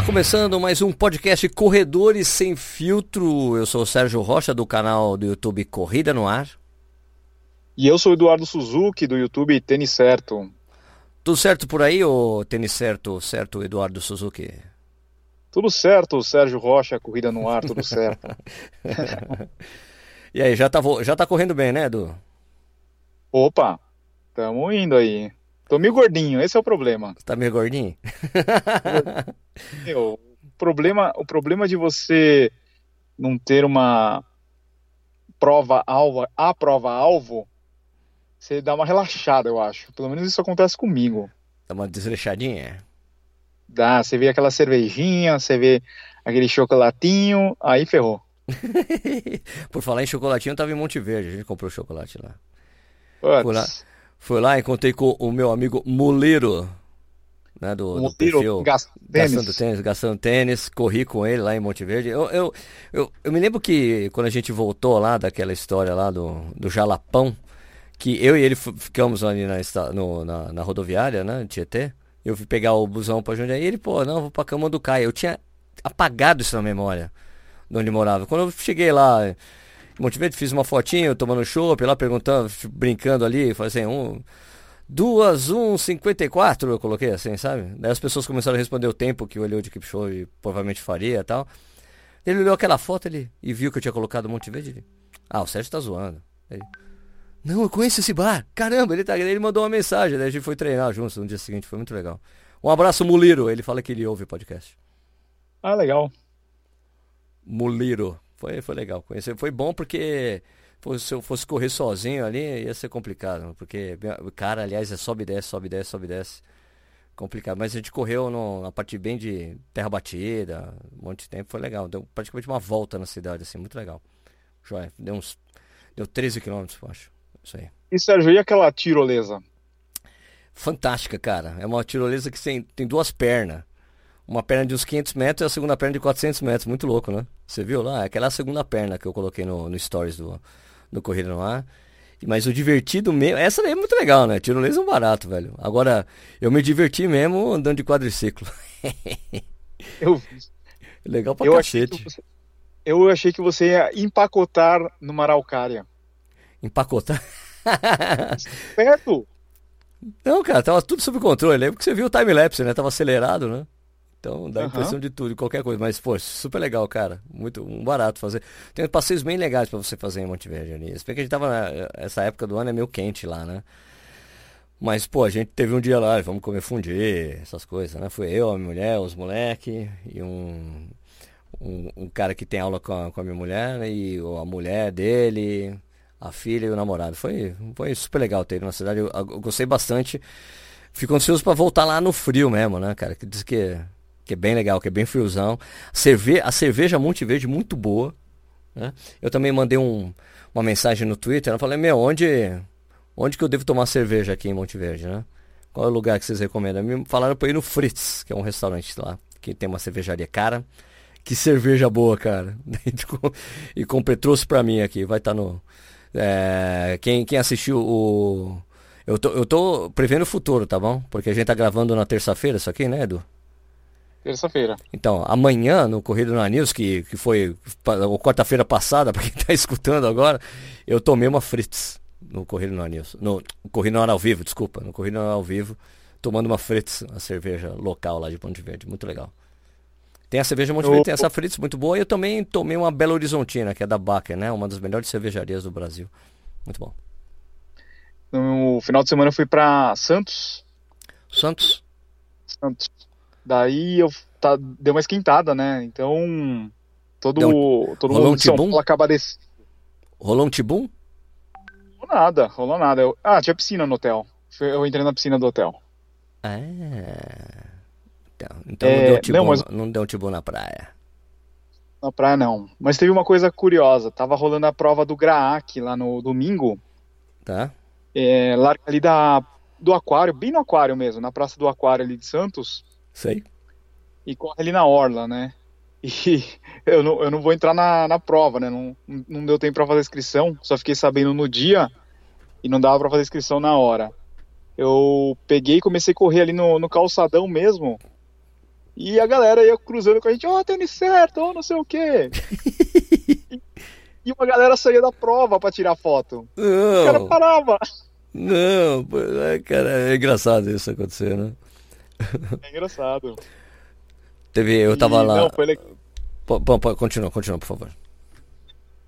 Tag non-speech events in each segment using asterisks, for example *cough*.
Está começando mais um podcast Corredores Sem Filtro. Eu sou o Sérgio Rocha, do canal do YouTube Corrida no Ar. E eu sou o Eduardo Suzuki, do YouTube Tênis Certo. Tudo certo por aí, ou tênis certo, certo, Eduardo Suzuki? Tudo certo, Sérgio Rocha, Corrida no Ar, tudo certo. *laughs* e aí, já tá, já tá correndo bem, né, Edu? Opa, tamo indo aí. Tô meio gordinho, esse é o problema. Tá meio gordinho? *laughs* Meu, o problema, o problema de você não ter uma prova alvo, a prova alvo, você dá uma relaxada, eu acho. Pelo menos isso acontece comigo. Dá uma desleixadinha? Dá, você vê aquela cervejinha, você vê aquele chocolatinho, aí ferrou. *laughs* Por falar em chocolatinho, eu tava em Monte Verde, a gente comprou chocolate lá. Fui lá, fui lá, encontrei com o meu amigo Moleiro, né, do, do perfil Gastando Tênis, Gastando Tênis, corri com ele lá em Monte Verde. Eu, eu, eu, eu, me lembro que quando a gente voltou lá daquela história lá do, do Jalapão, que eu e ele ficamos ali na, no, na, na rodoviária, né, Tietê, eu fui pegar o busão pra Jundiaí e ele, pô, não, vou pra Cama do Caio. Eu tinha apagado isso na memória, de onde morava. Quando eu cheguei lá em Monte Verde, fiz uma fotinho, tomando chopp, lá perguntando, brincando ali, falei assim, um... Duas, um, cinquenta e quatro, eu coloquei assim, sabe? Daí as pessoas começaram a responder o tempo que o olhou de Kipchoge provavelmente faria e tal. Ele olhou aquela foto ali e viu que eu tinha colocado Monte Verde. Ele, ah, o Sérgio tá zoando. Ele, não, eu conheço esse bar. Caramba, ele, tá, ele mandou uma mensagem, daí a gente foi treinar juntos no dia seguinte, foi muito legal. Um abraço, Muliro. Ele fala que ele ouve o podcast. Ah, legal. Muliro. Foi, foi legal conhecer. Foi bom porque se eu fosse correr sozinho ali, ia ser complicado. Porque, cara, aliás, é sobe e desce, sobe e desce, sobe e desce. Complicado. Mas a gente correu no, na parte bem de terra batida, um monte de tempo, foi legal. Deu praticamente uma volta na cidade, assim, muito legal. Joia. Deu uns. Deu 13 quilômetros, eu acho. Isso aí. E Sérgio, e aquela tirolesa? Fantástica, cara. É uma tirolesa que tem, tem duas pernas. Uma perna de uns 500 metros e a segunda perna de 400 metros. Muito louco, né? Você viu lá? Aquela é segunda perna que eu coloquei no, no stories do, do Corrida no Ar. Mas o divertido mesmo. Essa daí é muito legal, né? Tirolesa é um barato, velho. Agora, eu me diverti mesmo andando de quadriciclo. *laughs* eu vi. Legal pra eu cacete. Achei você, eu achei que você ia empacotar numa araucária. Empacotar? Perto? Não, cara, tava tudo sob controle. Lembra que você viu o time-lapse, né? Tava acelerado, né? Então dá a impressão de tudo, de qualquer coisa. Mas, pô, super legal, cara. Muito um barato fazer. Tem passeios bem legais para você fazer em Monte Verde ali. Se bem que a gente tava. Essa época do ano é meio quente lá, né? Mas, pô, a gente teve um dia lá, vamos comer fundir, essas coisas, né? Foi eu, a minha mulher, os moleques e um, um, um, cara que tem aula com a, com a minha mulher, né? E a mulher dele, a filha e o namorado. Foi, foi super legal ter ido na cidade. Eu, eu gostei bastante. Fico ansioso para voltar lá no frio mesmo, né, cara? Que diz que que é bem legal, que é bem friozão. Cerve a cerveja Monte Verde muito boa. Né? Eu também mandei um, uma mensagem no Twitter, eu falei, meu, onde, onde que eu devo tomar cerveja aqui em Monte Verde, né? Qual é o lugar que vocês recomendam? Me falaram para ir no Fritz, que é um restaurante lá, que tem uma cervejaria cara. Que cerveja boa, cara. *laughs* e comprei, trouxe para mim aqui, vai estar tá no... É, quem, quem assistiu o... Eu tô, eu tô prevendo o futuro, tá bom? Porque a gente tá gravando na terça-feira isso aqui, né, Edu? Terça-feira. Então, amanhã no Corrida na News, que, que foi quarta-feira passada, *laughs* para quem está escutando agora, eu tomei uma Fritz no Corrida na News. No Corrida na Hora ao Vivo, desculpa. No Corrida na Hora ao Vivo, tomando uma Fritz, uma cerveja local lá de Ponte Verde. Muito legal. Tem a cerveja Monte Verde, tem essa Fritz muito boa. E eu também tomei uma Belo Horizontina, que é da Baker, né? Uma das melhores cervejarias do Brasil. Muito bom. No final de semana eu fui para Santos. Santos? Santos. Daí eu tá, deu uma esquentada, né? Então todo, todo mundo um de São Paulo acaba descendo. Rolou um tibum? Rolou nada, rolou nada. Eu, ah, tinha piscina no hotel. Eu entrei na piscina do hotel. Ah. Então, então é, não, deu tibum, não, mas... não deu tibum na praia. Na praia não. Mas teve uma coisa curiosa. Tava rolando a prova do Graac lá no domingo. Tá. É, lá ali da, do aquário, bem no aquário mesmo, na praça do aquário ali de Santos. Sei. E corre ali na orla, né? *laughs* E eu não, eu não vou entrar na, na prova, né? Não, não deu tempo para fazer inscrição, só fiquei sabendo no dia e não dava para fazer inscrição na hora. Eu peguei e comecei a correr ali no, no calçadão mesmo. E a galera ia cruzando com a gente, ó, oh, tênis certo, ó, oh, não sei o quê. *laughs* e uma galera saía da prova para tirar foto. Não. O cara parava. Não, é, cara, é engraçado isso acontecer, né? *laughs* É engraçado. Teve, eu tava e, lá. Não, foi legal. Continua, continua, por favor.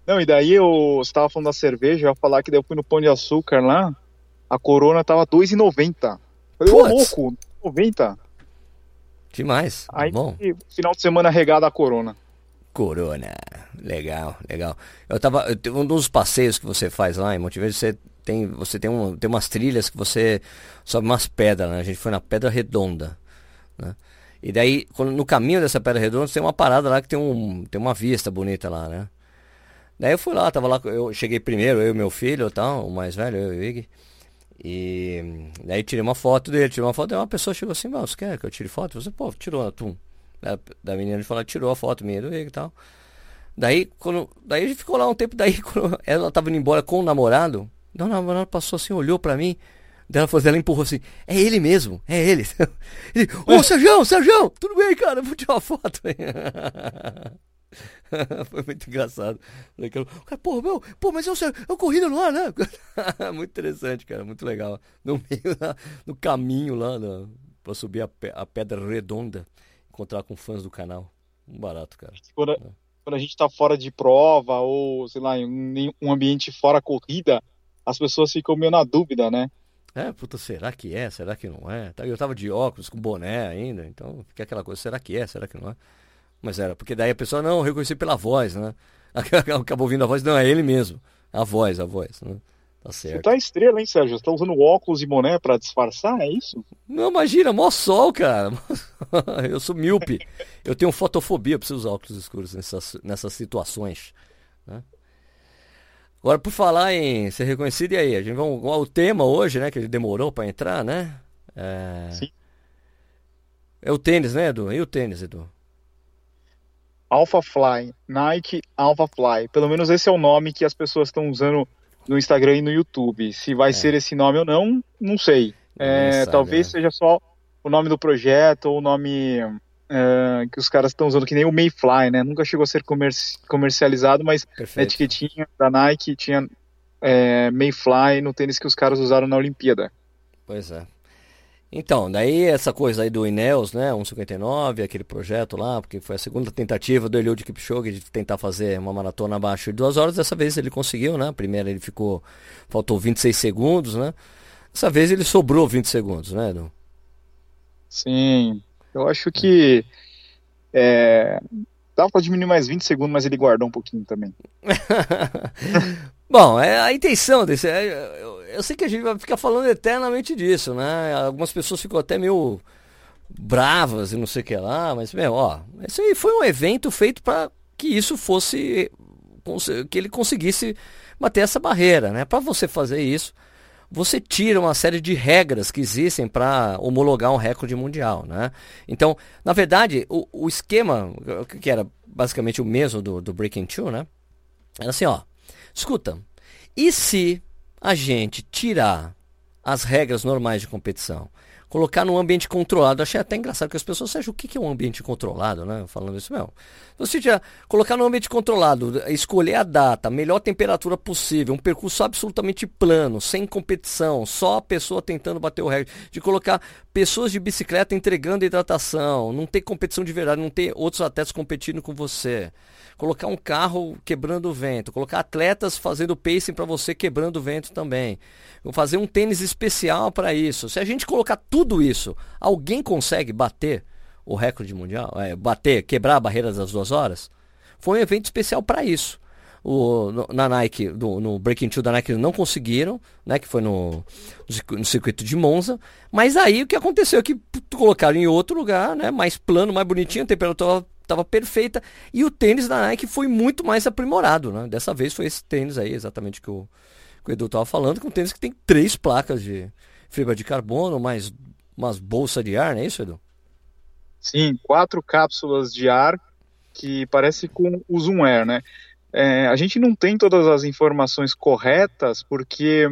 Não, e daí eu estava falando da cerveja, eu ia falar que daí eu fui no Pão de Açúcar lá, a Corona tava 2,90. Falei, ô louco, 90. Demais. Aí, Bom. final de semana regada a Corona. Corona, legal, legal. Eu tava, um dos passeios que você faz lá em Montevideo, você tem, você tem, um, tem umas trilhas que você sobe umas pedras, né? A gente foi na Pedra Redonda, né? E daí, quando, no caminho dessa Pedra Redonda, tem uma parada lá que tem, um, tem uma vista bonita lá, né? Daí eu fui lá, tava lá, eu cheguei primeiro, eu e meu filho, tal, o mais velho, eu e o Ig. E daí tirei uma foto dele, tirei uma foto, e uma pessoa chegou assim, você quer que eu tire foto? Você, pô, tirou, tu. Da, da menina ele falou, tirou a foto minha do Ig e tal. Daí, quando, daí a gente ficou lá um tempo, daí *laughs* quando ela tava indo embora com o namorado, o namorado passou assim, olhou pra mim, ela, falou, ela empurrou assim, é ele mesmo, é ele. *laughs* ele Ô, oh, Sérgio, Sérgio, tudo bem, cara, vou tirar uma foto. *laughs* Foi muito engraçado. Cara, pô, meu, pô, mas eu, eu corrida no ar, né? *laughs* muito interessante, cara, muito legal. No meio, no caminho lá, na, pra subir a, a Pedra Redonda, encontrar com fãs do canal. Um barato, cara. Quando, é. quando a gente tá fora de prova, ou, sei lá, em um ambiente fora corrida, as pessoas ficam meio na dúvida, né? É, puta, será que é? Será que não é? Eu tava de óculos, com boné ainda, então fica aquela coisa, será que é? Será que não é? Mas era, porque daí a pessoa, não, reconheci pela voz, né? *laughs* Acabou ouvindo a voz, não, é ele mesmo. A voz, a voz, né? Tá certo. Você tá estrela, hein, Sérgio? Você tá usando óculos e boné pra disfarçar, é isso? Não, imagina, mó sol, cara. *laughs* eu sou míope. eu tenho fotofobia, preciso usar óculos escuros nessas, nessas situações. Né? Agora, por falar em ser reconhecido, e aí? A gente vai ao tema hoje, né? Que ele demorou para entrar, né? É... Sim. É o tênis, né, Edu? E o tênis, Edu? Alpha Fly, Nike Alpha Fly. Pelo menos esse é o nome que as pessoas estão usando no Instagram e no YouTube. Se vai é. ser esse nome ou não, não sei. É, talvez né? seja só o nome do projeto ou o nome uh, que os caras estão usando, que nem o Mayfly, né? Nunca chegou a ser comerci comercializado, mas Perfeito. na etiquetinha da Nike tinha é, Mayfly no tênis que os caras usaram na Olimpíada. Pois é. Então, daí essa coisa aí do Ineos, né, 1,59, aquele projeto lá, porque foi a segunda tentativa do Eliud Kipchoge de tentar fazer uma maratona abaixo de duas horas, dessa vez ele conseguiu, né, a primeira ele ficou, faltou 26 segundos, né, dessa vez ele sobrou 20 segundos, né, Edu? Sim, eu acho que é, dava para diminuir mais 20 segundos, mas ele guardou um pouquinho também. *laughs* Bom, é a intenção desse. É, eu, eu, sei que a gente vai ficar falando eternamente disso, né? Algumas pessoas ficam até meio bravas e não sei o que lá, mas, meu, ó, esse aí foi um evento feito para que isso fosse. que ele conseguisse bater essa barreira, né? Para você fazer isso, você tira uma série de regras que existem para homologar um recorde mundial, né? Então, na verdade, o, o esquema, que era basicamente o mesmo do, do Breaking Two, né? Era assim, ó. Escuta, e se a gente tirar as regras normais de competição? Colocar num ambiente controlado. Achei até engraçado que as pessoas acham o que é um ambiente controlado, né? Falando isso, meu. Você já colocar num ambiente controlado, escolher a data, melhor temperatura possível, um percurso absolutamente plano, sem competição, só a pessoa tentando bater o recorde, de colocar pessoas de bicicleta entregando hidratação, não ter competição de verdade, não ter outros atletas competindo com você. Colocar um carro quebrando o vento, colocar atletas fazendo pacing para você quebrando o vento também. Vou fazer um tênis especial para isso. Se a gente colocar tudo isso, alguém consegue bater o recorde mundial? É, bater, quebrar a barreira das duas horas? Foi um evento especial para isso. O, no, na Nike, no, no Breaking Two da Nike não conseguiram, né? Que foi no, no circuito de Monza. Mas aí o que aconteceu é que colocaram em outro lugar, né? Mais plano, mais bonitinho, a temperatura estava perfeita. E o tênis da Nike foi muito mais aprimorado, né? Dessa vez foi esse tênis aí, exatamente que o, que o Edu estava falando, com um tênis que tem três placas de fibra de carbono, mais umas bolsas de ar, não é isso, Edu? Sim, quatro cápsulas de ar que parece com o Zoom Air, né? É, a gente não tem todas as informações corretas porque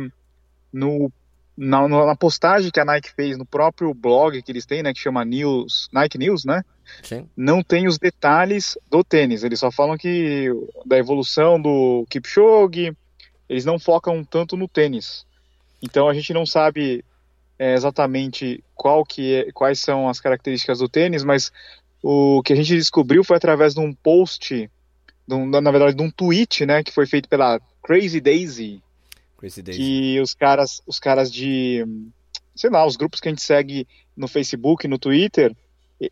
no, na, na, postagem que a Nike fez no próprio blog que eles têm, né, que chama News, Nike News, né? Sim. não tem os detalhes do tênis. Eles só falam que da evolução do Kipchoge, eles não focam tanto no tênis. Então a gente não sabe é, exatamente qual que é, quais são as características do tênis, mas o que a gente descobriu foi através de um post, de um, na verdade de um tweet, né, que foi feito pela Crazy Daisy, Crazy Daisy. que os caras, os caras de, sei lá, os grupos que a gente segue no Facebook, no Twitter,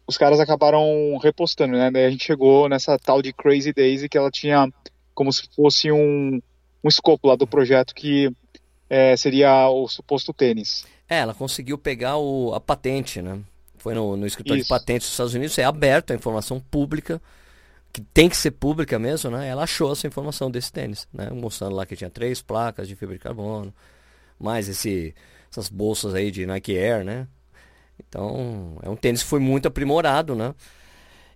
os caras acabaram repostando, né? Daí a gente chegou nessa tal de Crazy Daisy que ela tinha como se fosse um, um escopo lá do projeto que é, seria o suposto tênis. É, ela conseguiu pegar o, a patente, né? Foi no, no escritório Isso. de patentes dos Estados Unidos, é aberto a informação pública, que tem que ser pública mesmo, né? Ela achou essa informação desse tênis, né? Mostrando lá que tinha três placas de fibra de carbono, mais esse, essas bolsas aí de Nike Air, né? Então, é um tênis que foi muito aprimorado, né?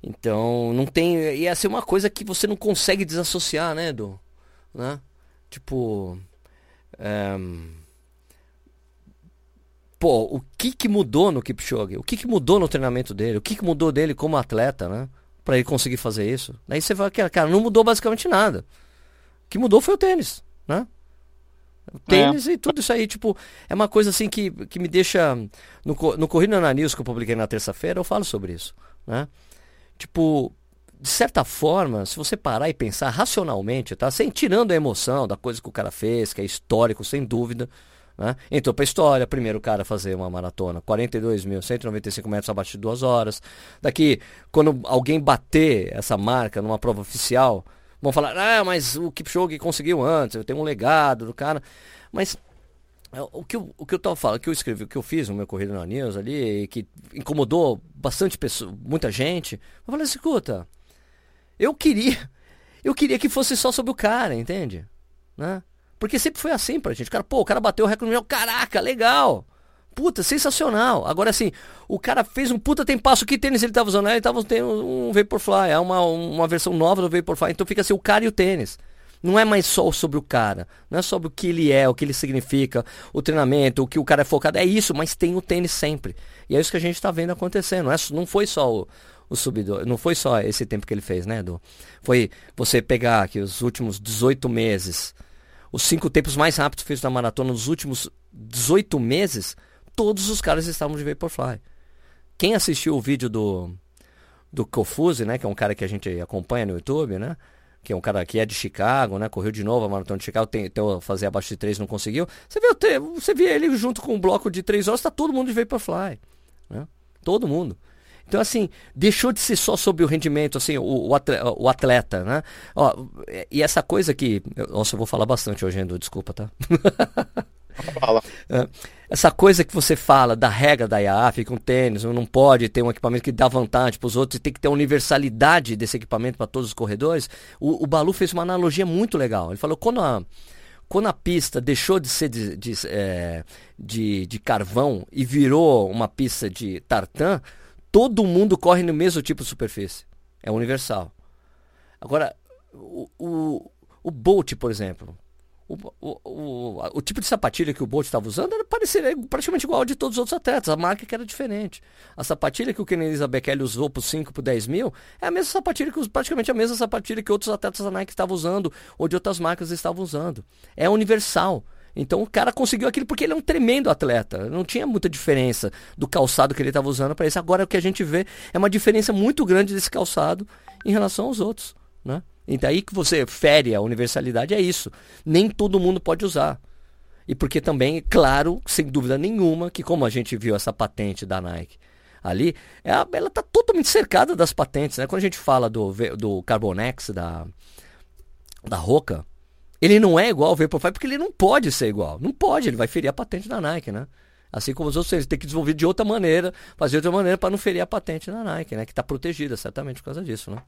Então, não tem. Ia ser uma coisa que você não consegue desassociar, né, Edu? Né? Tipo. É... Pô, o que que mudou no Kipchoge? O que que mudou no treinamento dele? O que que mudou dele como atleta, né? Pra ele conseguir fazer isso. Daí você vai, cara, não mudou basicamente nada. O que mudou foi o tênis, né? O tênis é. e tudo isso aí, tipo, é uma coisa assim que, que me deixa. No, no Corrida na News que eu publiquei na terça-feira, eu falo sobre isso, né? Tipo, de certa forma, se você parar e pensar racionalmente, tá? Sem tirando a emoção da coisa que o cara fez, que é histórico, sem dúvida. Né? Entrou pra história, primeiro cara a fazer uma maratona, 42.195 metros abaixo de duas horas. Daqui, quando alguém bater essa marca numa prova oficial, vão falar, ah, mas o Kipchoge conseguiu antes, eu tenho um legado do cara. Mas é, o que, eu, o que eu tava falando, que eu escrevi, que eu fiz no meu Corrida na News ali, que incomodou bastante pessoa, muita gente, eu falei, escuta, eu queria, eu queria que fosse só sobre o cara, entende? Né? Porque sempre foi assim pra gente. O cara, pô, o cara bateu o recorde mundial, caraca, legal. Puta, sensacional. Agora assim, o cara fez um puta tempasso. Que tênis ele tava usando? Ele tava usando um Vaporfly, é uma, uma versão nova do Vaporfly. Então fica assim, o cara e o tênis. Não é mais só sobre o cara, não é sobre o que ele é, o que ele significa, o treinamento, o que o cara é focado. É isso, mas tem o tênis sempre. E é isso que a gente está vendo acontecendo. Não, é, não foi só o, o subidor, não foi só esse tempo que ele fez, né, Edu? Foi você pegar aqui os últimos 18 meses, os cinco tempos mais rápidos feitos na maratona nos últimos 18 meses todos os caras estavam de Vaporfly. Quem assistiu o vídeo do, do Confuse, né? Que é um cara que a gente acompanha no YouTube, né? Que é um cara que é de Chicago, né? Correu de novo a maratona de Chicago, tentou fazer abaixo de 3, não conseguiu. Você vê, você vê ele junto com um bloco de 3 horas, tá todo mundo de Vaporfly. Né? Todo mundo. Então, assim, deixou de ser só sobre o rendimento, assim, o, o, atleta, né? Ó, e essa coisa que. Nossa, eu vou falar bastante hoje, Endo, desculpa, tá? *laughs* Fala. É, essa coisa que você fala da regra da IAAF com tênis, não pode ter um equipamento que dá vantagem para os outros, tem que ter universalidade desse equipamento para todos os corredores. O, o, Balu fez uma analogia muito legal. Ele falou quando a, quando a pista deixou de ser de, de, é, de, de carvão e virou uma pista de tartan, todo mundo corre no mesmo tipo de superfície. É universal. Agora, o, o, o Bolt, por exemplo, o, o, o, o, tipo de sapatilha que o Bolt estava usando era parecer, praticamente igual ao de todos os outros atletas. A marca que era diferente. A sapatilha que o Kenenisa Bekele usou por 5, por 10 mil é a mesma sapatilha que praticamente a mesma sapatilha que outros atletas da Nike estavam usando ou de outras marcas estavam usando. É universal. Então o cara conseguiu aquilo porque ele é um tremendo atleta. Não tinha muita diferença do calçado que ele estava usando para isso. Agora o que a gente vê é uma diferença muito grande desse calçado em relação aos outros, né? E daí que você fere a universalidade é isso. Nem todo mundo pode usar. E porque também, claro, sem dúvida nenhuma, que como a gente viu essa patente da Nike ali, é ela está totalmente cercada das patentes. Né? Quando a gente fala do, do Carbonex, da, da Roca, ele não é igual ao Vaporfly porque ele não pode ser igual. Não pode, ele vai ferir a patente da Nike, né? Assim como os outros, eles têm que desenvolver de outra maneira, fazer de outra maneira para não ferir a patente da Nike, né? Que está protegida, certamente por causa disso, né?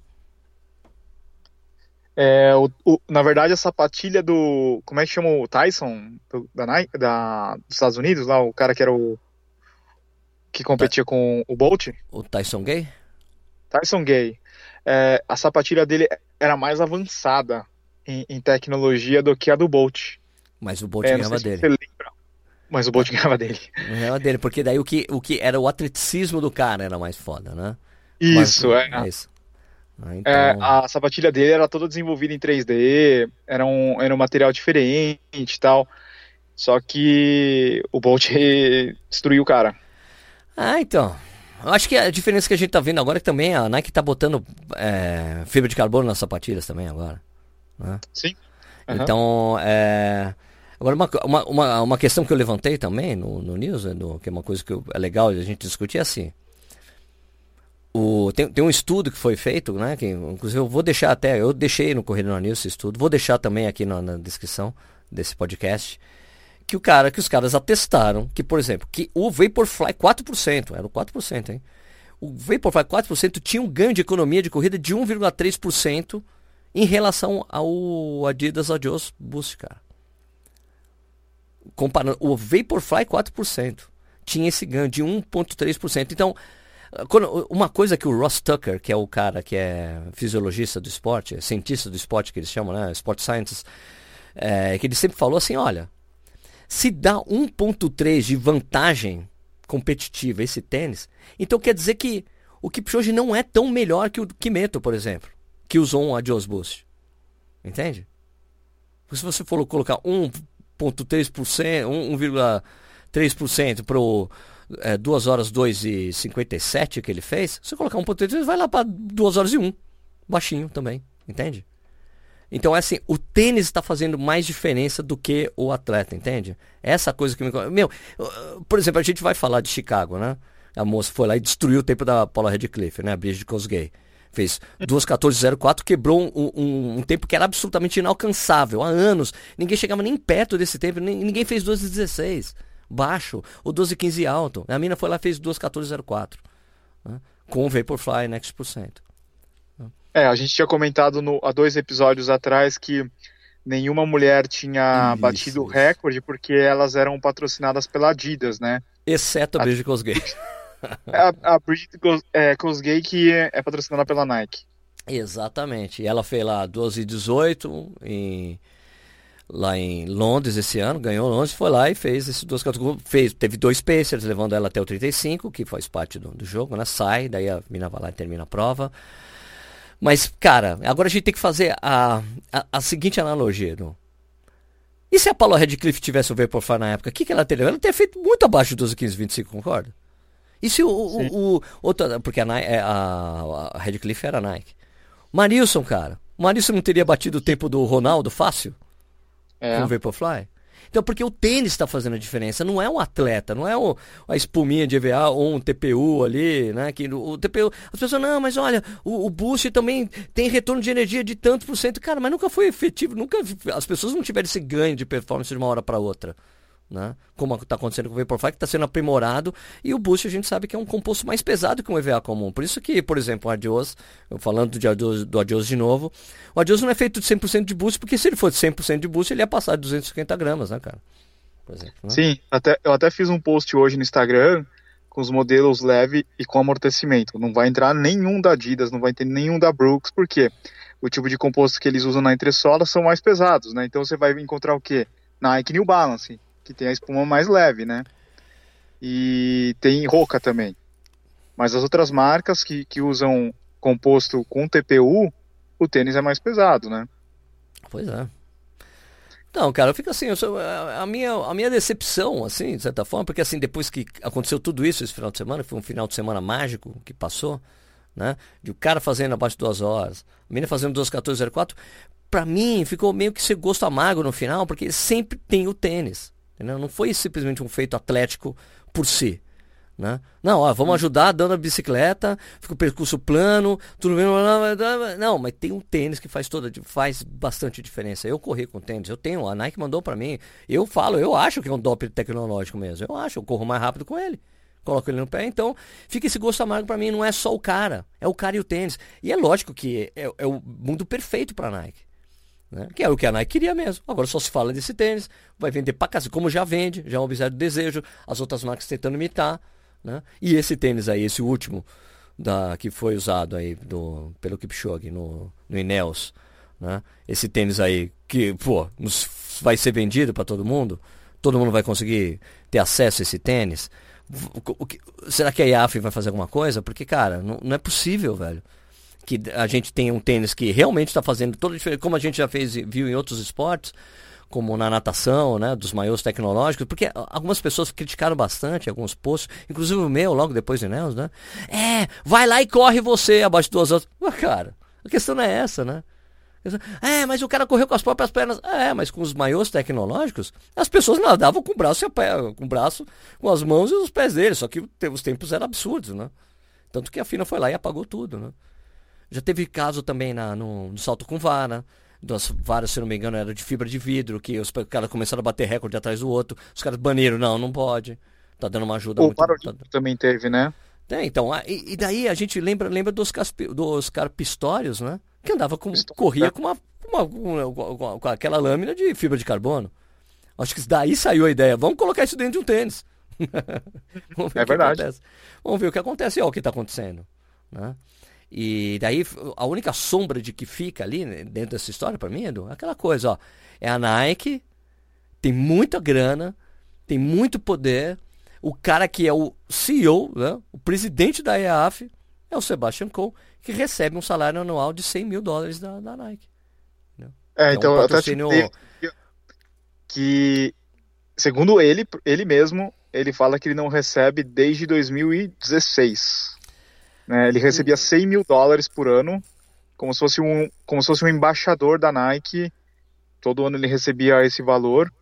É, o, o, na verdade, a sapatilha do. Como é que chama o Tyson? Da, Nike, da, dos Estados Unidos, lá, o cara que era o. Que competia com o Bolt? O Tyson Gay? Tyson Gay. É, a sapatilha dele era mais avançada em, em, tecnologia do que a do Bolt. Mas o Bolt é, ganhava dele. Mas o Bolt ganhava dele. *laughs* Ganhava dele, porque daí o que, o que era o atleticismo do cara era mais foda, né? Isso, Mas, é. é isso. Ah, então... é, a sapatilha dele era toda desenvolvida em 3D, era um, era um material diferente e tal. Só que o Bolt *laughs* destruiu o cara. Ah, então. Eu acho que a diferença que a gente tá vendo agora é que também a Nike tá botando é, fibra de carbono nas sapatilhas também agora. Né? Sim. Uhum. Então, é... Agora, uma, uma, uma, questão que eu levantei também no, no News, né, no, que é uma coisa que eu, é legal a gente discutir, é assim. O, tem, tem um estudo que foi feito, né? Que, inclusive eu vou deixar até, eu deixei no Correio News esse estudo, vou deixar também aqui na, na descrição desse podcast que o cara, que os caras atestaram que, por exemplo, que o Vaporfly 4%, era o 4%, hein? O Vaporfly 4% tinha um ganho de economia de corrida de 1,3% em relação ao Adidas Adios Boost, cara. Comparando o Vaporfly 4%, tinha esse ganho de 1,3%. Então, quando, uma coisa que o Ross Tucker, que é o cara que é fisiologista do esporte, cientista do esporte que eles chamam, né, Sport Scientist, é, que ele sempre falou assim, olha, se dá 1.3 de vantagem competitiva esse tênis, então quer dizer que o Kipchoge não é tão melhor que o Kimeto, por exemplo, que usou um Adios Boost. Entende? Se você for colocar 1.3%, 1,3% para é, 2 horas 2 e 57 que ele fez, você colocar 1.3, vai lá para 2 horas e 1. Baixinho também, entende? Então, é assim, o tênis está fazendo mais diferença do que o atleta, entende? Essa coisa que me. Meu, por exemplo, a gente vai falar de Chicago, né? A moça foi lá e destruiu o tempo da Paula Redcliffe, né? A Bridget Kosgei. Fez 2.14.04, quebrou um, um, um, tempo que era absolutamente inalcançável. Há anos. Ninguém chegava nem perto desse tempo. Ninguém fez 12.16 baixo. O 12.15 alto. A mina foi lá e fez 2.14.04. Né? Com o Vaporfly Next por cento. É, a gente tinha comentado no, há dois episódios atrás que nenhuma mulher tinha isso, batido o recorde porque elas eram patrocinadas pela Adidas, né? Exceto a Bridget Kosgei. *laughs* a, a Bridget é, Kosgei que é, é patrocinada pela Nike. Exatamente. Ela fez lá 12 e 18 em, lá em Londres esse ano, ganhou Londres, foi lá e fez esses duas categorias. Fez, teve dois Pacers, levando ela até o 35, que faz parte do, do jogo, né? Sai, daí a mina vai lá e termina a prova. Mas, cara, agora a gente tem que fazer a, a, a seguinte analogia. Não? E se a Paula Redcliffe tivesse o Vaporfly na época, o que, que ela teria? Ela teria feito muito abaixo 12, 15, 25, concorda? E se o, o, o porque a, é, a, a Redcliffe era a Nike. Marilson, cara. O Marilson não teria batido o tempo do Ronaldo fácil? É. Com o Vaporfly? Então, porque o tênis está fazendo a diferença, não é um atleta, não é o, a espuminha de EVA ou um TPU ali, né? Que o TPU, as pessoas, não, mas olha, o, o boost também tem retorno de energia de tanto por cento. Cara, mas nunca foi efetivo, nunca as pessoas não tiveram esse ganho de performance de uma hora para outra né? Como está acontecendo com o Vaporfly, que está sendo aprimorado, e o Boost a gente sabe que é um composto mais pesado que um EVA comum. Por isso que, por exemplo, o Adios, falando do Adios, do Adios de novo, o Adios não é feito de 100% de Boost, porque se ele fosse 100% de Boost, ele ia passar de 250 gramas, né, cara? Exemplo, né? Sim, até, eu até fiz um post hoje no Instagram com os modelos leve e com amortecimento. Não vai entrar nenhum da Adidas, não vai ter nenhum da Brooks, porque o tipo de composto que eles usam na entressola são mais pesados, né? Então você vai encontrar o quê? Nike New Balance, que tem a espuma mais leve, né? E tem Roca também. Mas as outras marcas que, que usam composto com TPU, o tênis é mais pesado, né? Pois é. Não, cara, eu fico assim, eu sou, a, minha, a minha decepção, assim, de certa forma, porque assim, depois que aconteceu tudo isso esse final de semana, foi um final de semana mágico que passou, né? De o cara fazendo abaixo de duas horas, a menina fazendo 2.14.04, pra mim ficou meio que ser gosto amargo no final, porque sempre tem o tênis. Entendeu? Não foi simplesmente um feito atlético por si. Né? Não, ó, vamos ajudar dando a bicicleta, fica o percurso plano, tudo bem. Não, mas tem um tênis que faz toda, faz bastante diferença. Eu corri com tênis, eu tenho, a Nike mandou para mim. Eu falo, eu acho que é um doping tecnológico mesmo. Eu acho, eu corro mais rápido com ele. Coloco ele no pé, então fica esse gosto amargo para mim. Não é só o cara, é o cara e o tênis. E é lógico que é, é o mundo perfeito para Nike. Né? Que era o que a Nike queria mesmo. Agora só se fala desse tênis, vai vender pra casa, como já vende, já é um objeto de desejo, as outras marcas tentando imitar. Né? E esse tênis aí, esse último, da, que foi usado aí do, pelo Kipchoge no, no Ineos, né? esse tênis aí que pô, vai ser vendido para todo mundo, todo mundo vai conseguir ter acesso a esse tênis, o que, será que a IAF vai fazer alguma coisa? Porque, cara, não, não é possível, velho. Que a gente tenha um tênis que realmente está fazendo toda a diferença, como a gente já fez, viu em outros esportes, como na natação, né, dos maiores tecnológicos, porque algumas pessoas criticaram bastante alguns posts, inclusive o meu, logo depois de Nels, né? É, vai lá e corre você abaixo de duas horas. Mas, cara, a questão não é essa, né? É, mas o cara correu com as próprias pernas. É, mas com os maiores tecnológicos, as pessoas nadavam com o braço e a pé, com o braço, com as mãos e os pés deles. Só que os tempos eram absurdos, né? Tanto que a FINA foi lá e apagou tudo, né? Já teve caso também na, no, no salto com vara. Das varas, se não me engano, era de fibra de vidro, que os caras começaram a bater recorde atrás do outro. Os caras baniram, não, não pode. Tá dando uma ajuda o muito. Tá... também teve, né? É, então, e, e, daí a gente lembra, lembra dos, dos caras pistórios, né? que andava com, corria com uma, uma, uma, com aquela lâmina de fibra de carbono. Acho que daí saiu a ideia. Vamos colocar isso dentro de um tênis. *laughs* é verdade. Acontece. Vamos ver o que acontece. Olha o que está acontecendo. Né? E daí a única sombra de que fica ali né, dentro dessa história para mim é aquela coisa, ó. É a Nike, tem muita grana, tem muito poder. O cara que é o CEO, né, o presidente da EAF, é o Sebastian Coe, que recebe um salário anual de 100 mil dólares da, da Nike. Né? É, então, é um patrocínio... eu até que, segundo ele, ele mesmo, ele fala que ele não recebe desde 2016. Né? Ele recebia 100 mil dólares por ano, como se fosse um, como se fosse um embaixador da Nike. Todo ano ele recebia esse valor.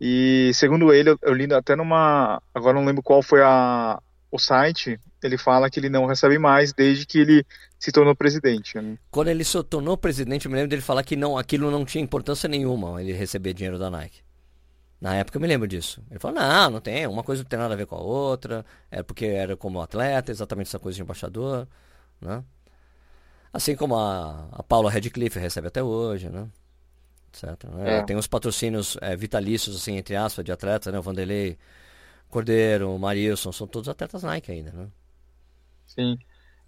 E segundo ele, eu, eu li até numa. Agora não lembro qual foi a, o site, ele fala que ele não recebe mais desde que ele se tornou presidente. Né? Quando ele se tornou presidente, eu me lembro dele falar que não, aquilo não tinha importância nenhuma, ele receber dinheiro da Nike. Na época eu me lembro disso. Ele falou, não, não tem, uma coisa não tem nada a ver com a outra, é porque era como atleta, exatamente essa coisa de embaixador, né? Assim como a, a Paula Redcliffe recebe até hoje, né? Certo, né? É. Tem os patrocínios é, vitalícios, assim, entre aspas, de atletas, né? O Vanderlei Cordeiro, o Marilson, são todos atletas Nike ainda, né? Sim.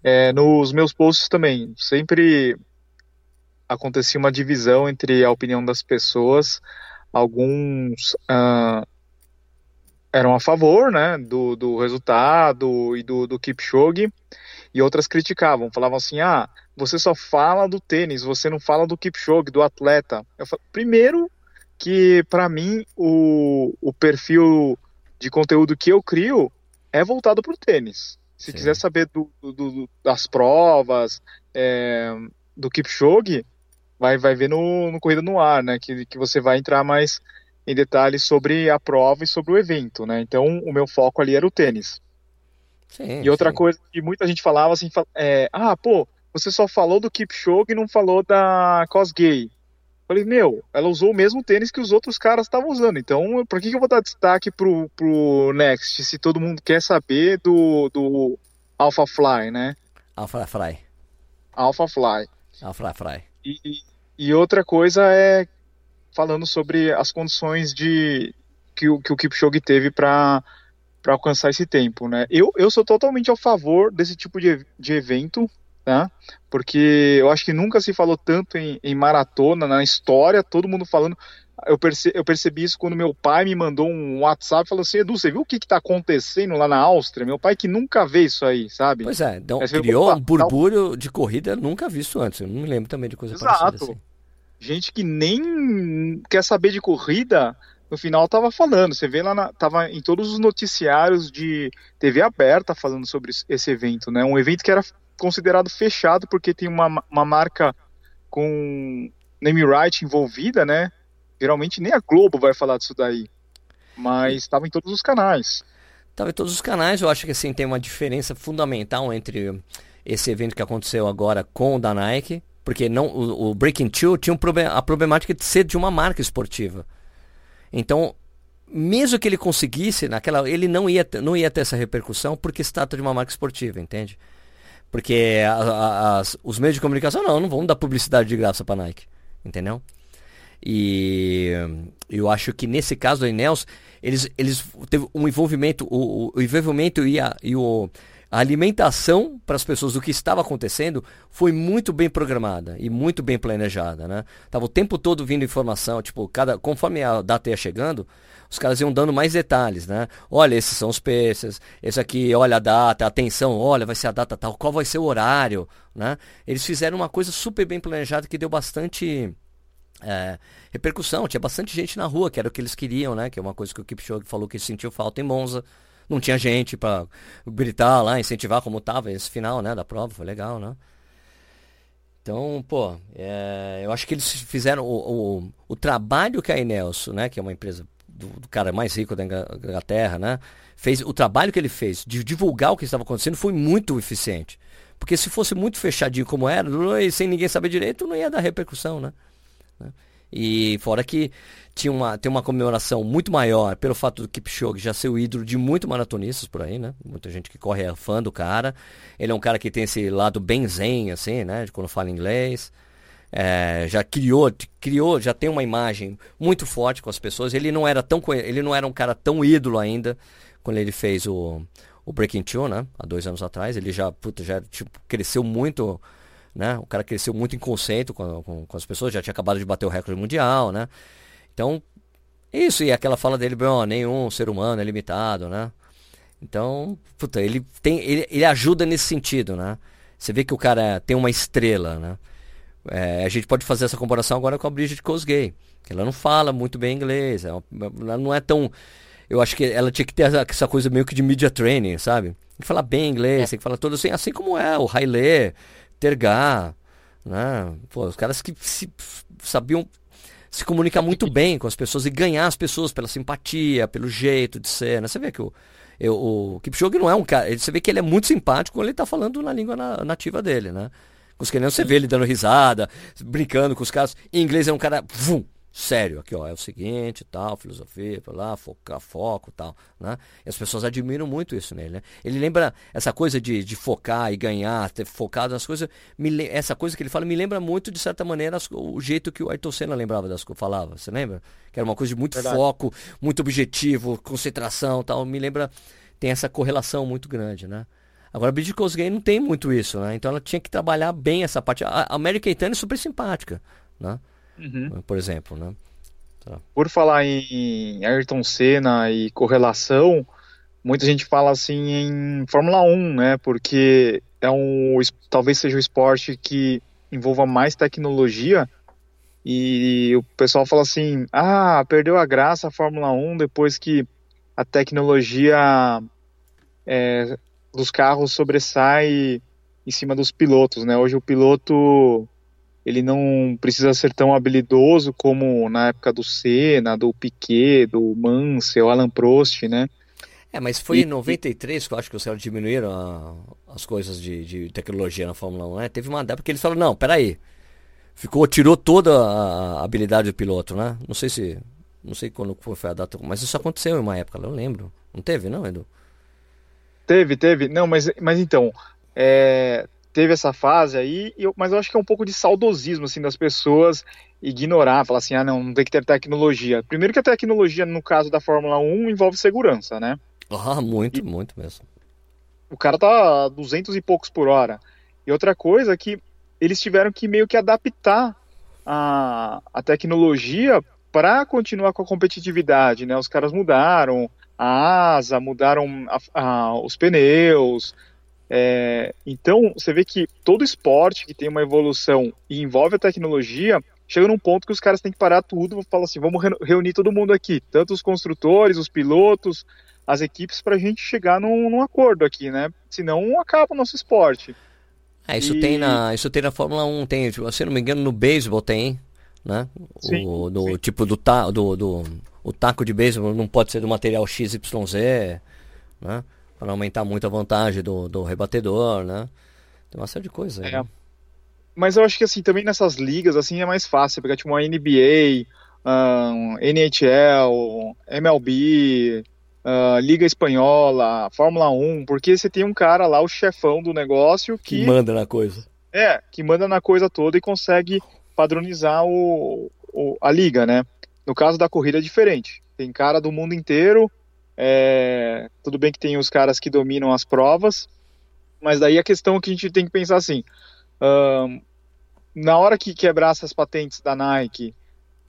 É, nos meus posts também, sempre acontecia uma divisão entre a opinião das pessoas. Alguns uh, eram a favor né, do, do resultado e do, do Kipchoge, e outras criticavam, falavam assim: ah, você só fala do tênis, você não fala do Kipchoge, do atleta. Eu falo, primeiro, que para mim o, o perfil de conteúdo que eu crio é voltado para o tênis. Se Sim. quiser saber do, do, do, das provas, é, do Kipchoge, vai, vai ver no, no Corrida no Ar, né? Que, que você vai entrar mais em detalhes sobre a prova e sobre o evento, né? Então, o meu foco ali era o tênis. Sim, e outra sim. coisa que muita gente falava assim, é, ah, pô, você só falou do Kipchoge e não falou da Cosgay. Falei, meu, ela usou o mesmo tênis que os outros caras estavam usando. Então, por que, que eu vou dar destaque pro, pro Next se todo mundo quer saber do, do Alpha Fly, né? Alpha Fly. Alpha Fly. Alpha Fly. E, e outra coisa é falando sobre as condições de que o, que o Kipchoge teve para para alcançar esse tempo, né? Eu, eu sou totalmente a favor desse tipo de, de evento, né? Porque eu acho que nunca se falou tanto em, em maratona na história, todo mundo falando. Eu, perce, eu percebi isso quando meu pai me mandou um WhatsApp e falou assim: Edu, você viu o que está acontecendo lá na Áustria? Meu pai que nunca vê isso aí, sabe? Pois é, então, criou um burbúrio de corrida nunca visto antes. Eu não me lembro também de coisa Exato. parecida. Assim. Gente que nem quer saber de corrida, no final tava falando. Você vê lá, na, tava em todos os noticiários de TV aberta falando sobre esse evento, né? Um evento que era considerado fechado porque tem uma, uma marca com name right envolvida, né? Geralmente nem a Globo vai falar disso daí. Mas estava em todos os canais. Estava em todos os canais. Eu acho que assim tem uma diferença fundamental entre esse evento que aconteceu agora com o da Nike, porque não o, o Breaking Two tinha um problema, a problemática de ser de uma marca esportiva. Então, mesmo que ele conseguisse naquela, ele não ia não ia ter essa repercussão porque se trata de uma marca esportiva, entende? Porque as, os meios de comunicação não, não vão dar publicidade de graça para Nike, entendeu? E eu acho que nesse caso da Ineos, eles, eles teve um envolvimento, o, o envolvimento e, a, e o, a alimentação para as pessoas do que estava acontecendo foi muito bem programada e muito bem planejada, né? Tava o tempo todo vindo informação, tipo, cada conforme a data ia chegando, os caras iam dando mais detalhes, né? Olha, esses são os peças, esse aqui, olha a data, atenção, olha, vai ser a data tal, qual vai ser o horário, né? Eles fizeram uma coisa super bem planejada que deu bastante é, repercussão, tinha bastante gente na rua, que era o que eles queriam, né? Que é uma coisa que o Kipchoge falou que sentiu falta em Monza não tinha gente para gritar lá, incentivar como tava esse final, né, da prova, foi legal, né? Então, pô, é, eu acho que eles fizeram o, o, o, trabalho que a Ineos, né, que é uma empresa do, do, cara mais rico da Inglaterra, né, fez o trabalho que ele fez de divulgar o que estava acontecendo foi muito eficiente. Porque se fosse muito fechadinho como era, sem ninguém saber direito, não ia dar repercussão, né? E fora que tinha uma, tem uma comemoração muito maior pelo fato do Kipchoge já ser o ídolo de muito maratonistas por aí, né? Muita gente que corre é fã do cara. Ele é um cara que tem esse lado bem zen, assim, né? De quando fala inglês. É, já criou, criou, já tem uma imagem muito forte com as pessoas. Ele não era tão, ele não era um cara tão ídolo ainda quando ele fez o, o Breaking Two, né? Há dois anos atrás. Ele já, puta, já tipo, cresceu muito né? O cara cresceu muito em conceito com, com, com, as pessoas, já tinha acabado de bater o recorde mundial, né? Então, isso, e aquela fala dele, bom, nenhum ser humano é limitado, né? Então, puta, ele tem. Ele, ele ajuda nesse sentido, né? Você vê que o cara tem uma estrela, né? É, a gente pode fazer essa comparação agora com a Bridget Kosgei, que ela não fala muito bem inglês, ela não é tão. Eu acho que ela tinha que ter essa coisa meio que de media training, sabe? Tem que falar bem inglês, é. tem que falar tudo assim, assim como é o Haile, Tergar, né? Pô, os caras que se, sabiam se comunicar muito bem com as pessoas e ganhar as pessoas pela simpatia, pelo jeito de ser, né? Você vê que o, eu, o Kipchoge não é um cara, você vê que ele é muito simpático quando ele está falando na língua na, nativa dele, né? Com os que nem você vê ele dando risada, brincando com os caras. Em inglês é um cara, vum, sério aqui, ó, é o seguinte, tal, filosofia, lá, focar, foco, tal, né? E as pessoas admiram muito isso nele, né? Ele lembra essa coisa de, de focar e ganhar, ter focado nas coisas, me, essa coisa que ele fala me lembra muito de certa maneira as, o jeito que o Ayrton Senna lembrava das coisas, falava, você lembra? Que era uma coisa de muito Verdade. foco, muito objetivo, concentração, tal, me lembra tem essa correlação muito grande, né? Agora, a Bridget Kosgei não tem muito isso, né? Então ela tinha que trabalhar bem essa parte. A, a Mary é super simpática, né? Uhum. por exemplo, né? Tá. Por falar em Ayrton Senna e correlação, muita gente fala assim em Fórmula 1, né? Porque é um talvez seja o esporte que envolva mais tecnologia e o pessoal fala assim: "Ah, perdeu a graça a Fórmula 1 depois que a tecnologia é, dos carros sobressai em cima dos pilotos, né? Hoje o piloto ele não precisa ser tão habilidoso como na época do Senna, do Piquet, do Mansell, Alan Prost, né? É, mas foi e, em 93 que eu acho que os caras diminuíram a, as coisas de, de, tecnologia na Fórmula 1, né? Teve uma época que eles falaram, não, peraí, ficou, tirou toda a habilidade do piloto, né? Não sei se, não sei quando foi a data, mas isso aconteceu em uma época, eu lembro. Não teve, não, Edu? Teve, teve. Não, mas, mas então, é, teve essa fase aí, eu, mas eu acho que é um pouco de saudosismo assim das pessoas ignorar, falar assim, ah não, não tem que ter tecnologia. Primeiro que a tecnologia no caso da Fórmula 1 envolve segurança, né? Ah, muito, e muito mesmo. O cara tá a 200 e poucos por hora. E outra coisa é que eles tiveram que meio que adaptar a, a tecnologia para continuar com a competitividade, né? Os caras mudaram a asa, mudaram a, a, os pneus, é, então, você vê que todo esporte que tem uma evolução e envolve a tecnologia, chega num ponto que os caras têm que parar tudo e falar assim: vamos reunir todo mundo aqui, tanto os construtores, os pilotos, as equipes, para a gente chegar num, num, acordo aqui, né? Senão acaba o nosso esporte. É, isso, e... tem na, isso tem na Fórmula 1, tem, se não me engano, no beisebol tem, né? Sim, o do, sim. tipo do, ta, do, do o taco de beisebol não pode ser do material XYZ, né? Para aumentar muito a vantagem do, do rebatedor, né? Tem uma série de coisas aí. É. Né? Mas eu acho que assim, também nessas ligas assim é mais fácil, pegar tipo uma NBA, um, NHL, MLB, uh, Liga Espanhola, Fórmula 1, porque você tem um cara lá, o chefão do negócio, que, que manda na coisa. É, que manda na coisa toda e consegue padronizar o, o, a liga, né? No caso da corrida é diferente. Tem cara do mundo inteiro é, tudo bem que tem os caras que dominam as provas, Mas daí a questão é que a gente tem que pensar assim, na hora que quebrar essas patentes da Nike,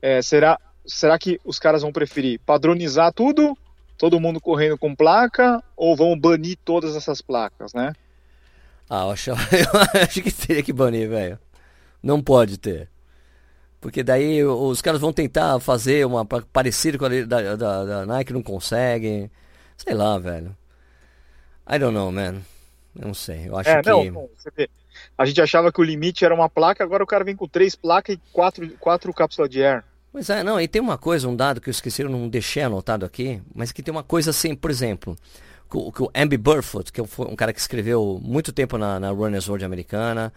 é, será, será que os caras vão preferir padronizar tudo, todo mundo correndo com placa, ou vão banir todas essas placas, né? Ah, eu acho, *laughs* eu acho que teria que banir, velho. Não pode ter. Porque daí os caras vão tentar fazer uma parecida com a da, da, da Nike, não conseguem. Sei lá, velho. I don't know, man. Não sei. Eu acho é, que. Não, a gente achava que o limite era uma placa, agora o cara vem com três placas e quatro, quatro cápsulas de ar. Pois é, não, e tem uma coisa, um dado que eu esqueci, eu não deixei anotado aqui, mas que tem uma coisa assim, por exemplo, que o Amby Burfoot, que é um cara que escreveu muito tempo na, na Runners World americana,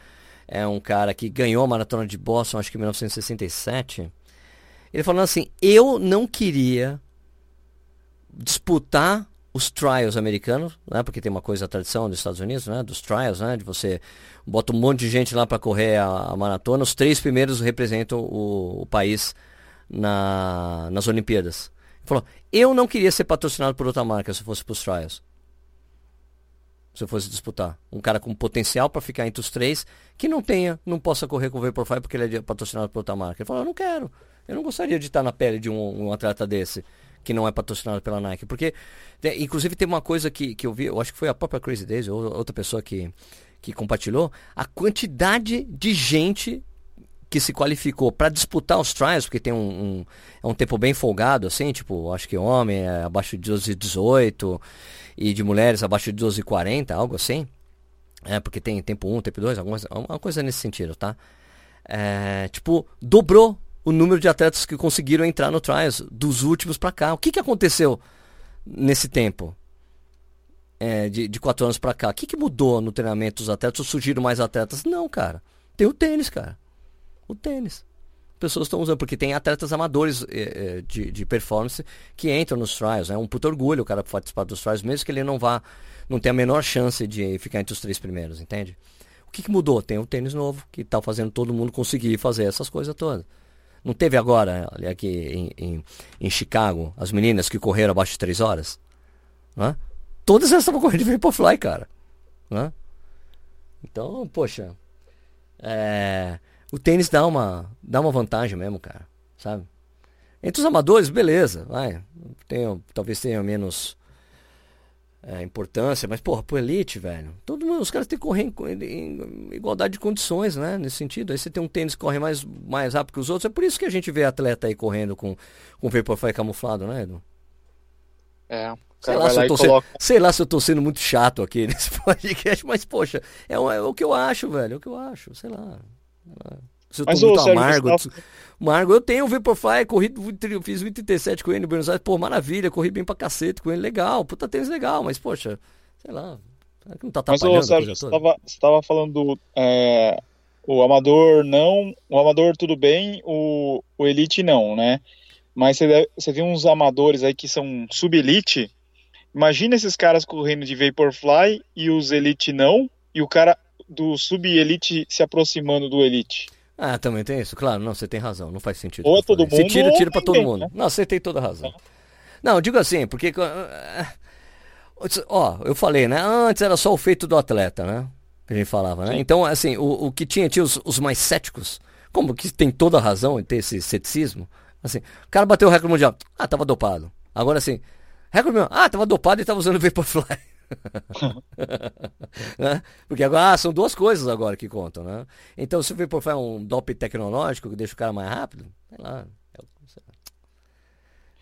é um cara que ganhou a maratona de Boston, acho que em 1967. Ele falando assim: eu não queria disputar os trials americanos, né? Porque tem uma coisa a tradição dos Estados Unidos, né? Dos trials, né? De você bota um monte de gente lá para correr a, a, maratona. Os três primeiros representam o, o país na, nas Olimpíadas. Ele falou: eu não queria ser patrocinado por outra marca se fosse para os trials se eu fosse disputar. Um cara com potencial para ficar entre os três, que não tenha, não possa correr com o Vaporfly porque ele é patrocinado por outra marca. Ele falou, eu não quero. Eu não gostaria de estar na pele de um, um atleta desse, que não é patrocinado pela Nike. Porque, inclusive, tem uma coisa que, que eu vi, eu acho que foi a própria Crazy Days, ou outra pessoa que, que compartilhou, a quantidade de gente que se qualificou para disputar os trials, porque tem um, um, é um tempo bem folgado, assim, tipo, acho que homem é abaixo de 12 18 e de mulheres abaixo de 12 40, algo assim. É, porque tem tempo 1, tempo 2, alguma, alguma coisa nesse sentido, tá? É, tipo, dobrou o número de atletas que conseguiram entrar no trials dos últimos para cá. O que, que aconteceu nesse tempo? É, de, de quatro anos para cá. O que, que mudou no treinamento dos atletas? Ou surgiram mais atletas? Não, cara. Tem o tênis, cara o tênis. Pessoas estão usando, porque tem atletas amadores eh, de, de performance que entram nos trials. É né? um puto orgulho o cara participar dos trials, mesmo que ele não vá, não tenha a menor chance de ficar entre os três primeiros, entende? O que, que mudou? Tem o tênis novo, que está fazendo todo mundo conseguir fazer essas coisas todas. Não teve agora, aqui em, em, em Chicago, as meninas que correram abaixo de 3 horas? Né? Todas elas estavam correndo de Vaporfly, cara. Né? Então, poxa. É o tênis dá uma, dá uma vantagem mesmo, cara, sabe? Entre os amadores, beleza, vai. Tenho, talvez tenha menos é, importância, mas, porra, pro elite, velho, todo mundo, os caras têm que correr em, em, igualdade de condições, né? Nesse sentido. Aí você tem um tênis que corre mais, mais rápido que os outros. É por isso que a gente vê atleta aí correndo com, com Vaporfly camuflado, né, Edu? É. Sei lá, se eu tô sendo, sei lá se eu tô sendo muito chato aqui *laughs* nesse podcast, mas, poxa, é, é o que eu acho, velho. É o que eu acho, sei lá. Se eu tô Mas, muito ô, amargo. Amargo, eu tenho o Vaporfly, corri, fiz 1,37 com ele em Buenos Aires, pô, maravilha, corri bem pra cacete com ele, legal, puta tênis legal, mas poxa, sei lá, não tá Mas, ô, Sérgio, você tava, você tava falando do, é, o amador não, o amador tudo bem, o, o elite não, né? Mas você, deve, você viu uns amadores aí que são sub-elite, imagina esses caras correndo de Vaporfly e os elite não, e o cara do sub-elite se aproximando do elite. Ah, também tem isso? Claro, não, você tem razão, não faz sentido. Ou todo mundo. Se tira, tira pra todo mundo. Né? Não, você tem toda a razão. Não, digo assim, porque. Ó, eu falei, né? Antes era só o feito do atleta, né? Que a gente falava, né? Sim. Então, assim, o, o que tinha, tinha os, os mais céticos, como que tem toda a razão em ter esse ceticismo. Assim, o cara bateu o recorde mundial. Ah, tava dopado. Agora, assim, recorde mundial. Ah, tava dopado e tava usando *laughs* Vaporfly. *laughs* né? Porque agora ah, são duas coisas agora que contam, né? Então se o Vaporfly é um dope tecnológico que deixa o cara mais rápido, sei lá.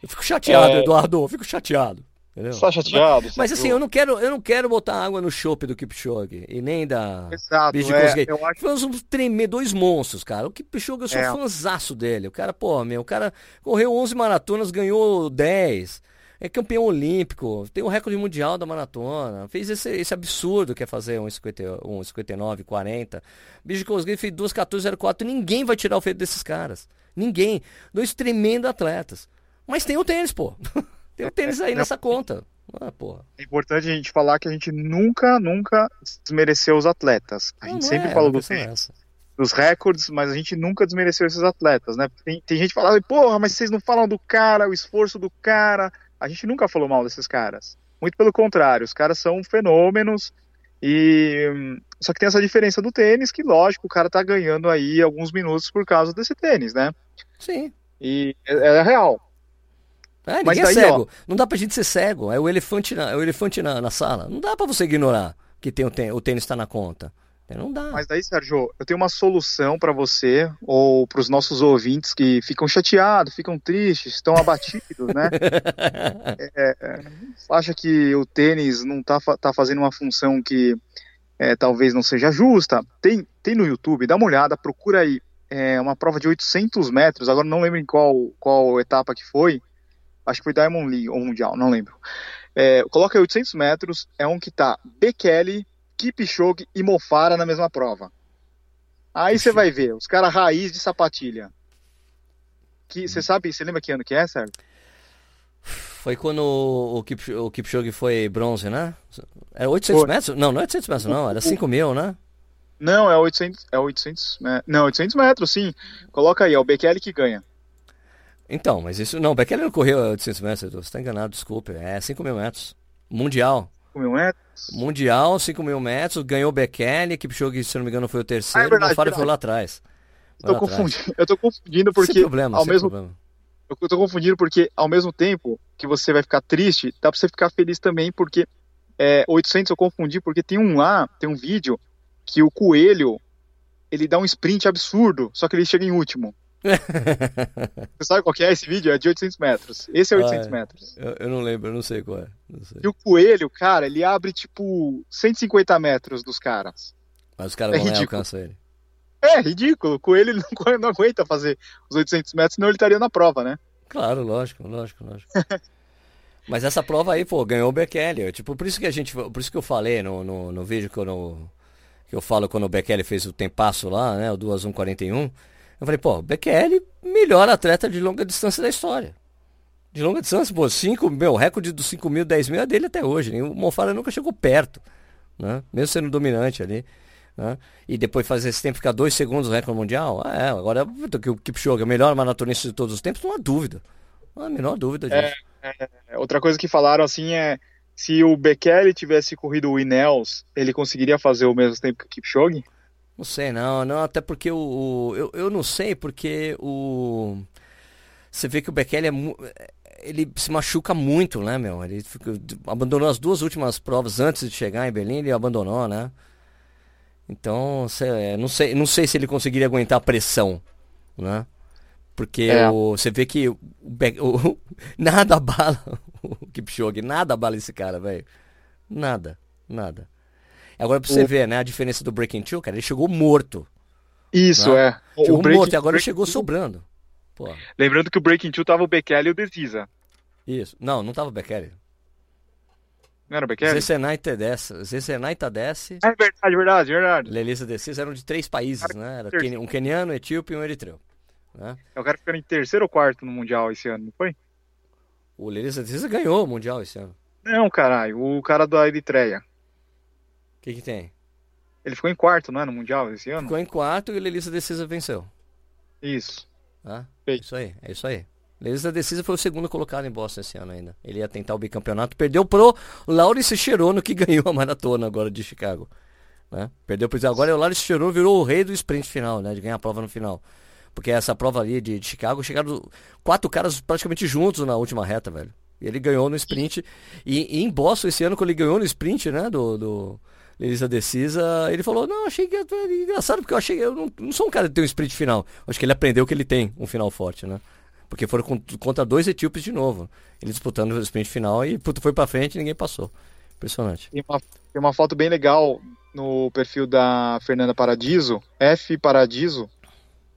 Eu fico chateado, é... Eduardo, eu fico chateado. Entendeu? Só chateado. Mas, mas assim, eu não quero, eu não quero botar água no chope do Kipchoge e nem da Exato, é, eu acho... Foi uns tremer dois monstros, cara. O Kipchoge eu sou é. fãzaço dele. O cara, pô, meu, o cara correu 11 maratonas, ganhou 10 é campeão olímpico, tem o recorde mundial da maratona, fez esse, esse absurdo que é fazer um 59, 40. Bicho Cosgrave fez 2,14,04. Ninguém vai tirar o feito desses caras. Ninguém. Dois tremendos atletas. Mas tem o tênis, pô. *laughs* tem o tênis aí nessa conta. Ah. É importante a gente falar que a gente nunca, nunca desmereceu os atletas. A gente não sempre é, falou do é dos recordes, mas a gente nunca desmereceu esses atletas, né? Tem, tem gente que fala, porra, mas vocês não falam do cara, o esforço do cara, a gente nunca falou mal desses caras. Muito pelo contrário, os caras são fenômenos E só que tem essa diferença do tênis, que lógico, o cara tá ganhando aí alguns minutos por causa desse tênis, né? Sim. E é, é real. É, ninguém é daí, é cego. Ó, não dá pra gente ser cego. É o elefante na, é o elefante na, na sala. Não dá pra você ignorar que tem o, tênis, o tênis tá na conta. Não dá. Mas daí, Sérgio, eu tenho uma solução para você ou para os nossos ouvintes que ficam chateados, ficam tristes, estão abatidos, né? *laughs* é, é, acha que o tênis não tá, tá fazendo uma função que é, talvez não seja justa? Tem, tem no YouTube, dá uma olhada, procura aí é, uma prova de 800 metros, agora não lembro em qual, qual etapa que foi, acho que foi Diamond League ou Mundial, não lembro. É, coloca aí 800 metros, é um que tá Bekele, Kipchoge e Mofara na mesma prova. Aí você vai ver, os caras raiz de sapatilha. Que você sabe, você lembra que ano que é, Sérgio? Foi quando o, Kip, o Kipchoge foi bronze, né? Era 800 foi. metros? Não, não é 800 metros, não. Era 5 mil, né? Não, é 800, é 800 metros. Não, 800 metros, sim. Coloca aí, é o Bekele que ganha. Então, mas isso. Não, o Bekele não correu 800 metros, você está enganado, desculpe. É 5 mil metros. Mundial. 5 mil metros? Mundial, 5 mil metros, ganhou o Bekele, Kipchoge, se não me engano, foi o terceiro, ah, é verdade, foi lá atrás. Foi eu, tô confundindo, eu tô confundindo porque. Sem problema, ao sem mesmo, problema. Eu tô confundindo porque, ao mesmo tempo que você vai ficar triste, dá pra você ficar feliz também, porque é, 800 eu confundi, porque tem um lá, tem um vídeo que o coelho ele dá um sprint absurdo, só que ele chega em último. *laughs* Você sabe qual é esse vídeo? É de 800 metros. Esse é 800 ah, é. metros. Eu, eu, não lembro, eu não sei qual é. E o coelho, cara, ele abre tipo 150 metros dos caras. Mas os caras é não alcançam ele. É, ridículo. O coelho não, *laughs* não aguenta fazer os 800 metros, senão ele estaria na prova, né? Claro, lógico, lógico, lógico. *laughs* Mas essa prova aí, pô, ganhou o Bekele. Tipo, por isso que a gente. Por isso que eu falei no, no, no vídeo que eu, no, que eu falo quando o Bekele fez o tempasso lá, né? O 2.141. Eu falei, pô, Bekele, melhor atleta de longa distância da história. De longa distância, pô, 5 meu, recorde dos 5 mil, 10 mil é dele até hoje. O Monfara nunca chegou perto, né? Mesmo sendo dominante ali. Né? E depois fazer esse tempo ficar dois segundos no recorde mundial, ah, é, agora que o Kipchoge é o melhor maratonista de todos os tempos, não há dúvida. Não há a menor dúvida disso. É, é, outra coisa que falaram assim é se o Bekele tivesse corrido o Inels, ele conseguiria fazer o mesmo tempo que o Kipchoge? Não sei, não, não, até porque o. o eu, eu não sei porque o. Você vê que o Bekele é. Ele se machuca muito, né, meu? Ele fica, abandonou as duas últimas provas antes de chegar em Berlim, ele abandonou, né? Então, sei, não sei, não sei se ele conseguiria aguentar a pressão, né? Porque é. você vê que o, o, *laughs* nada abala o Kipchoge, nada abala esse cara, velho. Nada, nada. Agora pra você o... ver, né, a diferença do Breaking Two, cara, ele chegou morto. Isso, né? é. Chegou o breaking, morto e agora ele chegou sobrando. Pô. Lembrando que o Breaking Two tava o Bekele e o Desisa. Isso. Não, não tava o Bekele. Não era o Bekele? Zecenai Tedesse. Zecenai Tadesse. É verdade, verdade, verdade. Lelisa Desisa eram de três países, né? Era um keniano, etíope e um eritreu. Né? É o cara ficando em terceiro ou quarto no Mundial esse ano, não foi? O Lelisa Desisa ganhou o Mundial esse ano. Não, caralho. O cara da Eritreia. O que, que tem? Ele ficou em quarto, não é? No Mundial esse ano? Ficou em quarto e o Lelisa Decisa venceu. Isso. Ah, é isso aí, é isso aí. Lelisa Decisa foi o segundo colocado em Boston esse ano ainda. Ele ia tentar o bicampeonato, perdeu pro Laurice Cherono, que *laughs* ganhou a maratona agora de Chicago. Né? Perdeu pro agora o Laurice Cherono virou o rei do sprint final, né? De ganhar a prova no final. Porque essa prova ali de, de Chicago chegaram quatro caras praticamente juntos na última reta, velho. E ele ganhou no sprint. E, e, em Boston esse ano, quando ele ganhou no sprint, né? Do, do, Elisa Decisa, ele falou, não, achei que é engraçado, porque eu achei eu não, não sou um cara que tem um sprint final. Acho que ele aprendeu que ele tem um final forte, né? Porque foram contra dois etíopes de novo. Ele disputando o sprint final e puto, foi pra frente e ninguém passou. Impressionante. Tem uma, tem uma foto bem legal no perfil da Fernanda Paradiso, F Paradiso,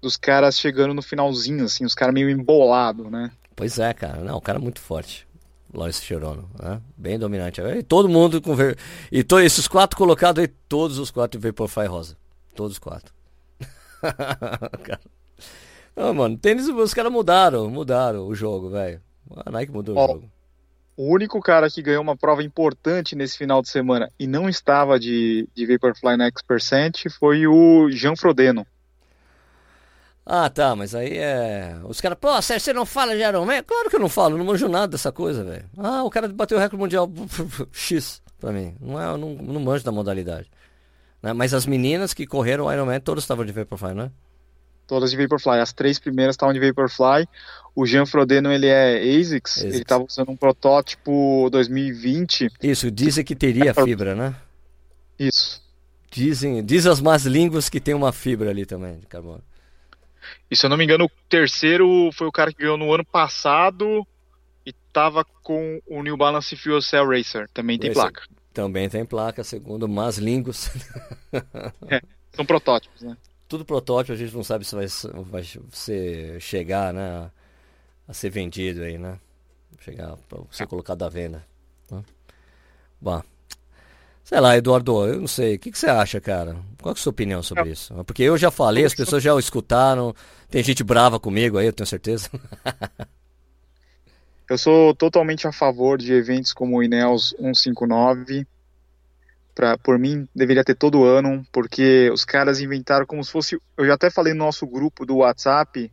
dos caras chegando no finalzinho, assim, os caras meio embolados, né? Pois é, cara. Não, o cara é muito forte. Lois Cherono, né? Bem dominante. E todo mundo com ver... E to... esses quatro colocados aí, todos os quatro Vaporfly rosa. Todos os quatro. *laughs* Não, mano, tênis, os caras mudaram, mudaram o jogo, velho. A Nike mudou Ó, o jogo. O único cara que ganhou uma prova importante nesse final de semana e não estava de, de Vaporfly na X% foi o Jean Frodeno. Ah, tá, mas aí é. Os caras, pô, Sérgio, você não fala de Iron Man? Claro que eu não falo, não manjo nada dessa coisa, velho. Ah, o cara bateu o recorde mundial *laughs* X. para mim. Não, é, não, não manjo da modalidade. Né? Mas as meninas que correram o Ironman, todas estavam de Vaporfly, né? Todas de Vaporfly. As três primeiras estavam de Vaporfly. O Jean Frodeno, ele é ASICS. ASICS. Ele estava usando um protótipo 2020. Isso, dizem que teria fibra, né? Isso. Dizem, diz as más línguas que tem uma fibra ali também de carbono. E se eu não me engano, o terceiro foi o cara que ganhou no ano passado e tava com o New Balance Fuel Cell Racer. Também tem Racer. placa. Também tem placa, segundo más línguas. *laughs* é, são protótipos, né? Tudo protótipo, a gente não sabe se vai, vai ser, chegar, né? A ser vendido aí, né? Chegar para ser colocado à venda. Né? Bom, sei lá, Eduardo, eu não sei. O que, que você acha, cara? Qual é a sua opinião sobre isso? Porque eu já falei, as pessoas já o escutaram. Tem gente brava comigo aí, eu tenho certeza. *laughs* Eu sou totalmente a favor de eventos como o Ineos 159. Pra, por mim, deveria ter todo ano, porque os caras inventaram como se fosse. Eu já até falei no nosso grupo do WhatsApp,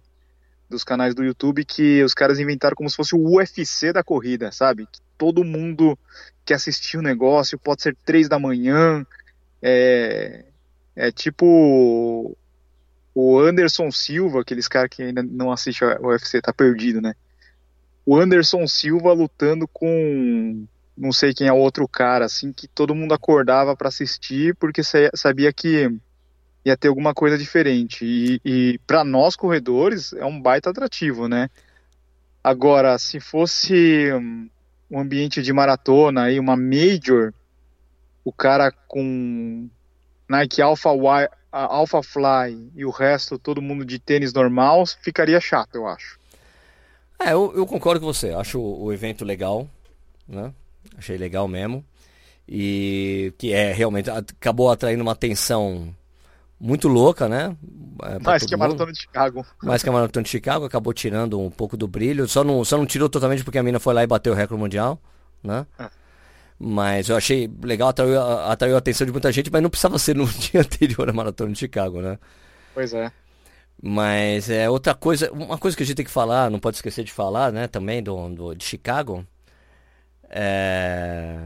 dos canais do YouTube, que os caras inventaram como se fosse o UFC da corrida, sabe? Que todo mundo que assistir o negócio pode ser três da manhã. É, é tipo o Anderson Silva, aqueles caras que ainda não assistem o UFC, tá perdido, né? o Anderson Silva lutando com não sei quem é o outro cara, assim, que todo mundo acordava para assistir porque sabia que ia ter alguma coisa diferente. E, e para nós corredores é um baita atrativo, né? Agora, se fosse um ambiente de maratona aí, uma major, o cara com Nike Alpha, Alpha Fly e o resto, todo mundo de tênis normal, ficaria chato, eu acho. É, eu, eu concordo com você. Acho o, o evento legal, né? Achei legal mesmo. E que é realmente acabou atraindo uma atenção muito louca, né? É, Mais que a Maratona de Chicago. Mais que a Maratona de Chicago, acabou tirando um pouco do brilho. Só não, só não tirou totalmente porque a mina foi lá e bateu o recorde mundial, né? É. Mas eu achei legal, atraiu, atraiu a atenção de muita gente, mas não precisava ser no *laughs* dia anterior à Maratona de Chicago, né? Pois é. Mas é outra coisa, uma coisa que a gente tem que falar, não pode esquecer de falar, né, também do, do de Chicago, é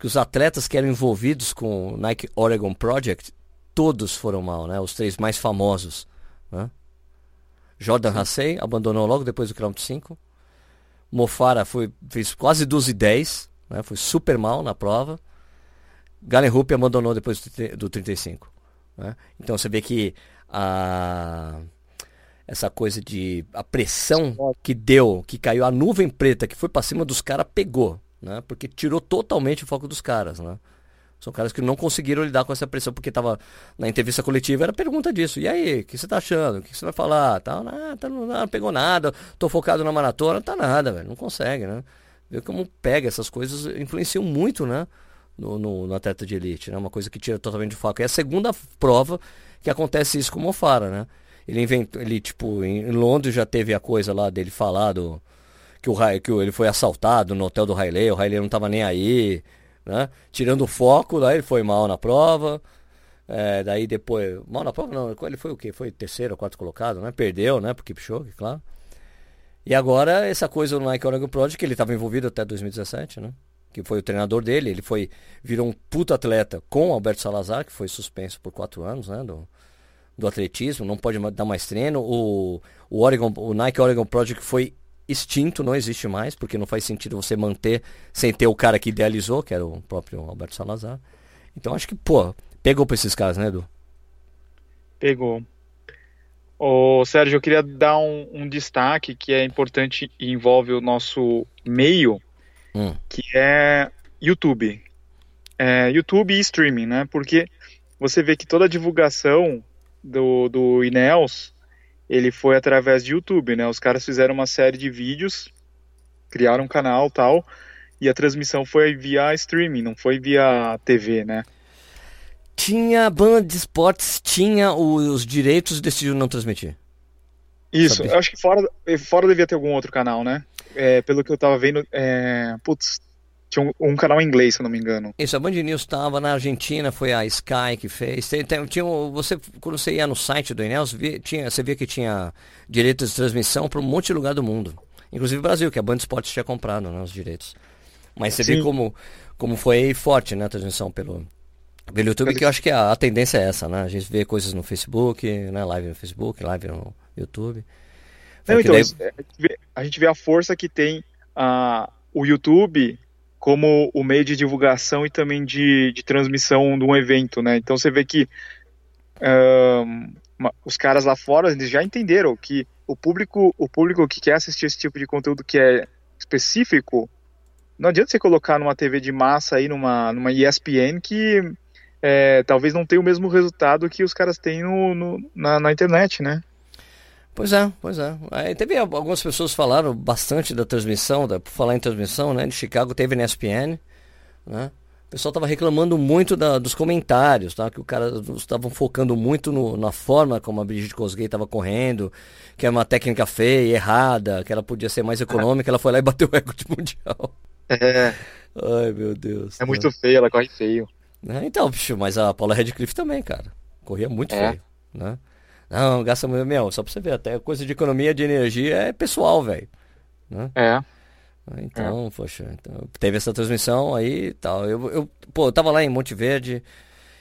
que os atletas que eram envolvidos com o Nike Oregon Project, todos foram mal, né? Os três mais famosos, né? Jordan Hassey abandonou logo depois do quilômetro 5. Mofara foi, fez quase 12 e 10, né? Foi super mal na prova. Galen Rupp abandonou depois do 35. Né? Então você vê que a essa coisa de a pressão que deu, que caiu a nuvem preta que foi para cima dos caras pegou, né? Porque tirou totalmente o foco dos caras, né? São caras que não conseguiram lidar com essa pressão porque tava na entrevista coletiva era pergunta disso. E aí, o que você tá achando? O que você vai falar? Tá, ah, tá, não, não, pegou nada. Tô focado na maratona, tá nada, velho. Não consegue, né? Vê como pega essas coisas influenciam muito, né? No, no, no atleta de elite, né? Uma coisa que tira totalmente de foco. É a segunda prova que acontece isso com o Mofara, né? Ele inventou, ele tipo, em Londres já teve a coisa lá dele falar do, que, o, que ele foi assaltado no hotel do Riley, o Riley não tava nem aí, né? Tirando o foco, daí ele foi mal na prova. É, daí depois, mal na prova não, ele foi o quê? Foi terceiro ou quarto colocado, né? Perdeu, né? Pro Kipchoge, claro. E agora essa coisa no Nike Oregon Project, que ele estava envolvido até 2017, né? Que foi o treinador dele, ele foi virou um puto atleta com Alberto Salazar, que foi suspenso por quatro anos, né? Do, do atletismo, não pode dar mais treino. O, o, Oregon, o Nike Oregon Project foi extinto, não existe mais, porque não faz sentido você manter sem ter o cara que idealizou, que era o próprio Alberto Salazar. Então acho que, pô, pegou pra esses caras, né, Edu? Pegou. Ô, Sérgio, eu queria dar um, um destaque que é importante e envolve o nosso meio, hum. que é YouTube. É, YouTube e streaming, né? Porque você vê que toda a divulgação do, do Ineos, ele foi através de YouTube, né? Os caras fizeram uma série de vídeos, criaram um canal tal, e a transmissão foi via streaming, não foi via TV, né? Tinha banda de esportes, tinha os direitos e decidiu não transmitir. Isso, eu acho que fora, fora devia ter algum outro canal, né? É, pelo que eu tava vendo, é, putz, tinha um, um, canal em inglês, se eu não me engano. Isso, a Band News estava na Argentina, foi a Sky que fez. Tem, tem, tinha, você, quando você ia no site do Enel, você via, tinha, você via que tinha direitos de transmissão para um monte de lugar do mundo. Inclusive o Brasil, que a Band Esportes tinha comprado né, os direitos. Mas você Sim. vê como, como foi forte, né, a transmissão pelo, pelo YouTube, que eu acho que a, a, tendência é essa, né? A gente vê coisas no Facebook, né? Live no Facebook, live no YouTube. Não, então, daí... A, gente vê, a gente vê a força que tem a, o YouTube como o meio de divulgação e também de, de transmissão de um evento, né? Então você vê que um, os caras lá fora eles já entenderam que o público, o público que quer assistir esse tipo de conteúdo que é específico, não adianta você colocar numa TV de massa aí, numa, numa ESPN, que é, talvez não tenha o mesmo resultado que os caras têm no, no na, na, internet, né? Pois é, pois é. Aí teve algumas pessoas falaram bastante da transmissão, da, por falar em transmissão, né? De Chicago teve na ESPN, né? O pessoal estava reclamando muito da, dos comentários, tá? Que o cara estavam focando muito no, na forma como a Brigitte Kosgei estava correndo, que é uma técnica feia, errada, que ela podia ser mais econômica, ela foi lá e bateu o recorde mundial. É. Ai, meu Deus. É muito feio, ela corre feio. É, então, bicho, mas a Paula Redcliffe também, cara. Corria muito é. feio, né? Não, gasta muito. Meu, só pra você ver, até coisa de economia de energia é pessoal, velho. Né? É. Então, é. poxa, então, teve essa transmissão aí e tal. Eu, eu, pô, eu tava lá em Monte Verde,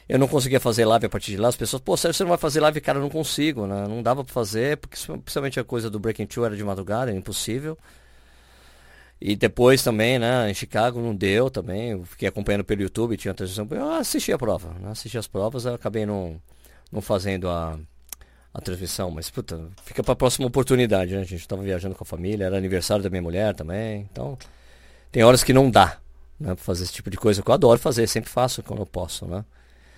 eu não conseguia fazer live a partir de lá. As pessoas, pô, você não vai fazer live? Cara, eu não consigo, né? Não dava pra fazer, porque principalmente a coisa do Breaking Two era de madrugada, era impossível. E depois também, né, em Chicago não deu também. Eu fiquei acompanhando pelo YouTube, tinha transmissão. Eu assisti a prova, né? assisti as provas, eu acabei não, não fazendo a, a transmissão. Mas, puta, fica pra próxima oportunidade, né? A gente tava viajando com a família, era aniversário da minha mulher também. Então, tem horas que não dá, né, pra fazer esse tipo de coisa que eu adoro fazer, sempre faço quando eu posso, né?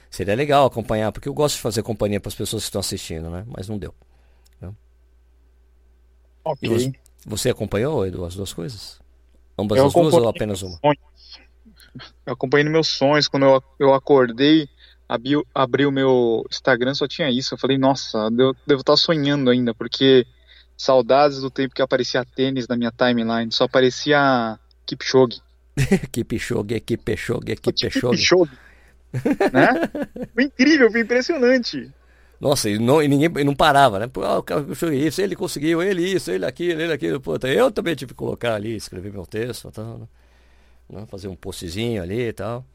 Seria legal acompanhar, porque eu gosto de fazer companhia para as pessoas que estão assistindo, né? Mas não deu. Né? Ok. Você, você, acompanhou, Edu, as duas coisas? Ambas eu as duas ou apenas uma? Eu acompanhei nos meus sonhos, quando eu, eu acordei, abri, abri o meu Instagram, só tinha isso. Eu falei, nossa, eu devo estar sonhando ainda, porque saudades do tempo que aparecia tênis na minha timeline, só aparecia Kipchoge. *laughs* Kipchoge, Kipchoge, Kipchoge. Kipchoge né? Foi incrível, foi impressionante. Nossa, e, não, e ninguém e não parava, né? Pô, o cara isso, ele conseguiu, ele isso, ele aquilo, ele aquilo. Pô, eu também tive que colocar ali, escrever meu texto, tal, né? fazer um postzinho ali e tal.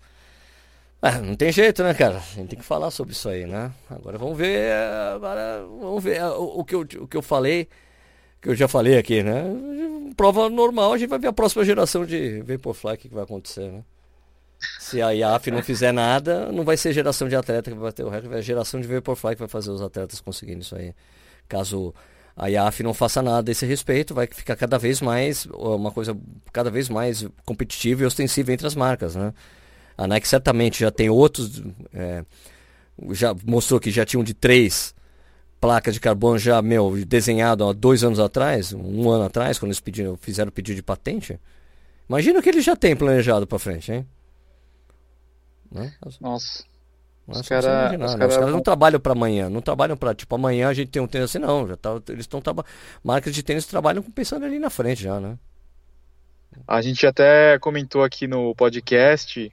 Ah, não tem jeito, né, cara? A gente tem que falar sobre isso aí, né? Agora vamos ver, agora vamos ver o, o, que, eu, o que eu falei, que eu já falei aqui, né? Prova normal, a gente vai ver a próxima geração de Vaporfly, o que, que vai acontecer, né? Se a IAF não fizer nada, não vai ser geração de atleta que vai ter o recorde, vai ser geração de Vaporfly que vai fazer os atletas conseguindo isso aí. Caso a IAF não faça nada desse respeito, vai ficar cada vez mais uma coisa cada vez mais competitiva e ostensiva entre as marcas, né? A Nike certamente já tem outros, é, já mostrou que já tinham de três placas de carbono já meu desenhado há dois anos atrás, um ano atrás, quando eles pediram, fizeram o pedido de patente. Imagina o que eles já têm planejado para frente, hein? Né? Nossa. Mas os, cara, imaginar, os, né? cara os caras não trabalham para amanhã, não trabalham para tipo amanhã a gente tem um tênis assim, não. Já tá, eles estão marcas de tênis trabalham pensando ali na frente já, né? A gente até comentou aqui no podcast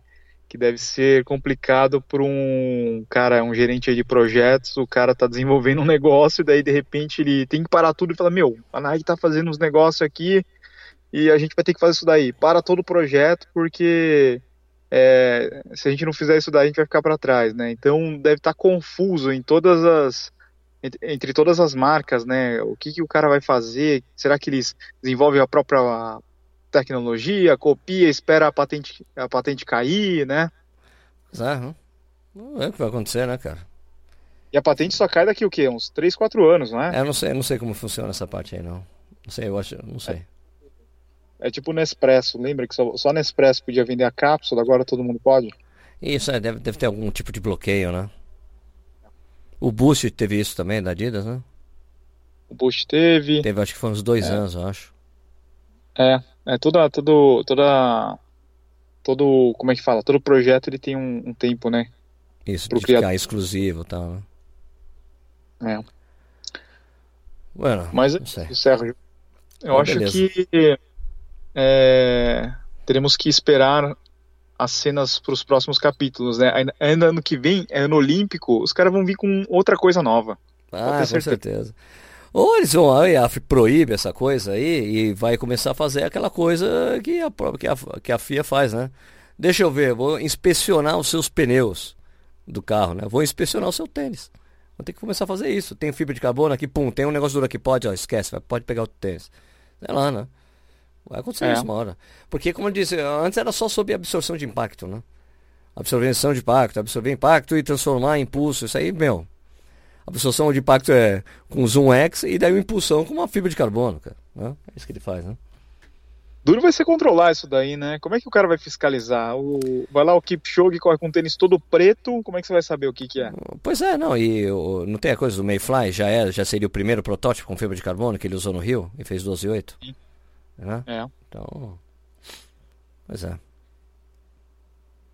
que deve ser complicado para um cara, um gerente de projetos, o cara tá desenvolvendo um *laughs* negócio, daí de repente ele tem que parar tudo e falar, meu, a Nike tá fazendo uns negócios aqui e a gente vai ter que fazer isso daí. Para todo o projeto porque é, se a gente não fizer isso daí, a gente vai ficar para trás, né? Então deve estar tá confuso em todas as entre todas as marcas, né? O que, que o cara vai fazer? Será que eles desenvolvem a própria tecnologia, copia, espera a patente, a patente cair, né? É, não é o que vai acontecer, né, cara? E a patente só cai daqui o quê? Uns 3, 4 anos, não é? é eu não sei, não sei como funciona essa parte aí, não. Não sei, eu acho, não sei. É tipo Nespresso, lembra que só, só Nespresso podia vender a cápsula, agora todo mundo pode? Isso, é, deve, deve ter algum tipo de bloqueio, né? O Boost teve isso também, da Adidas, né? O Boost teve. Teve, acho que foi uns dois é. anos, eu acho. É, é toda, todo, toda, todo, como é que fala? Todo projeto ele tem um, um tempo, né? Isso, de criador. ficar exclusivo e tal, né? É. Bueno, Mas, Sérgio, eu acho beleza. que é, teremos que esperar as cenas para os próximos capítulos, né? Ainda ano que vem, é ano olímpico, os caras vão vir com outra coisa nova. Ah, com certeza. certeza. Ou eles vão, a AF proíbe essa coisa aí e vai começar a fazer aquela coisa que a, que a, que a FIA faz, né? Deixa eu ver, vou inspecionar os seus pneus do carro, né? Vou inspecionar o seu tênis. Vou ter que começar a fazer isso. Tem fibra de carbono aqui, pum, tem um negócio duro aqui, pode, ó, esquece, pode pegar o tênis. Sei lá, né? Vai acontecer é. isso uma hora. Porque, como eu disse, antes era só sobre absorção de impacto, né? Absorção de impacto, absorver impacto e transformar em impulso. Isso aí, meu, absorção de impacto é com zoom X e daí uma impulsão com uma fibra de carbono, cara. Né? É isso que ele faz, né? Duro vai ser controlar isso daí, né? Como é que o cara vai fiscalizar? O... Vai lá o Kipchoge corre com o tênis todo preto, como é que você vai saber o que, que é? Pois é, não, e o... não tem a coisa do Mayfly, já era, já seria o primeiro protótipo com fibra de carbono que ele usou no Rio e fez 12.8. Sim. Né? É. Então, pois é.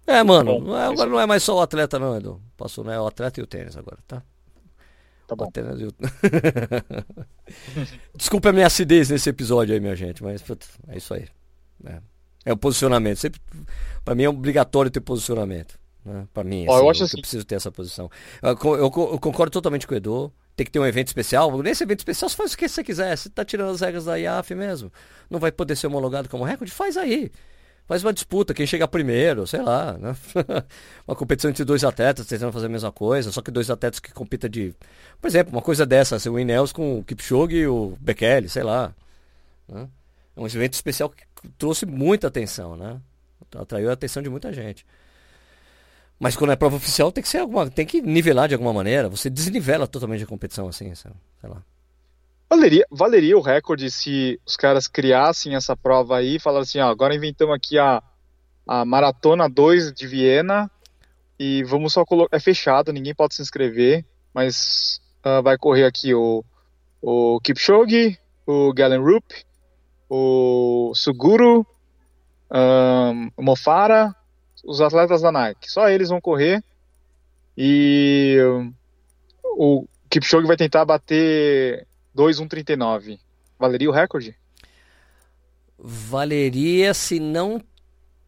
É, mano, Bom, não é, agora não é mais só o atleta não, Edu. Passou, não é o atleta e o tênis agora, tá? Tá bom. *laughs* Desculpa a minha acidez nesse episódio aí, minha gente, mas é isso aí. É, é o posicionamento. Sempre, pra mim é obrigatório ter posicionamento. Né? Pra mim, Ó, assim, eu acho assim. Eu preciso ter essa posição. Eu, eu, eu, concordo totalmente com o Edu. Tem que ter um evento especial. Nesse evento especial, você faz o que você quiser. Você tá tirando as regras da IAF mesmo. Não vai poder ser homologado como recorde? Faz aí. Faz uma disputa, quem chega primeiro, sei lá, né? *laughs* uma competição entre dois atletas tentando fazer a mesma coisa, só que dois atletas que compitam de. Por exemplo, uma coisa dessa, assim, o Ineos com o Kipchoge e o Bekele, sei lá. Né? É um evento especial que trouxe muita atenção, né? Atraiu a atenção de muita gente. Mas quando é prova oficial tem que ser alguma. tem que nivelar de alguma maneira. Você desnivela totalmente a competição assim, sei lá. Valeria, valeria o recorde se os caras criassem essa prova aí e falassem, ó, agora inventamos aqui a, a Maratona 2 de Viena e vamos só colocar. É fechado, ninguém pode se inscrever, mas uh, vai correr aqui o, o Kipchoge, o Galen Rupp, o Suguru, um, o Mofara, os atletas da Nike. Só eles vão correr e o Kipchoge vai tentar bater 2,139. Valeria o recorde? Valeria se não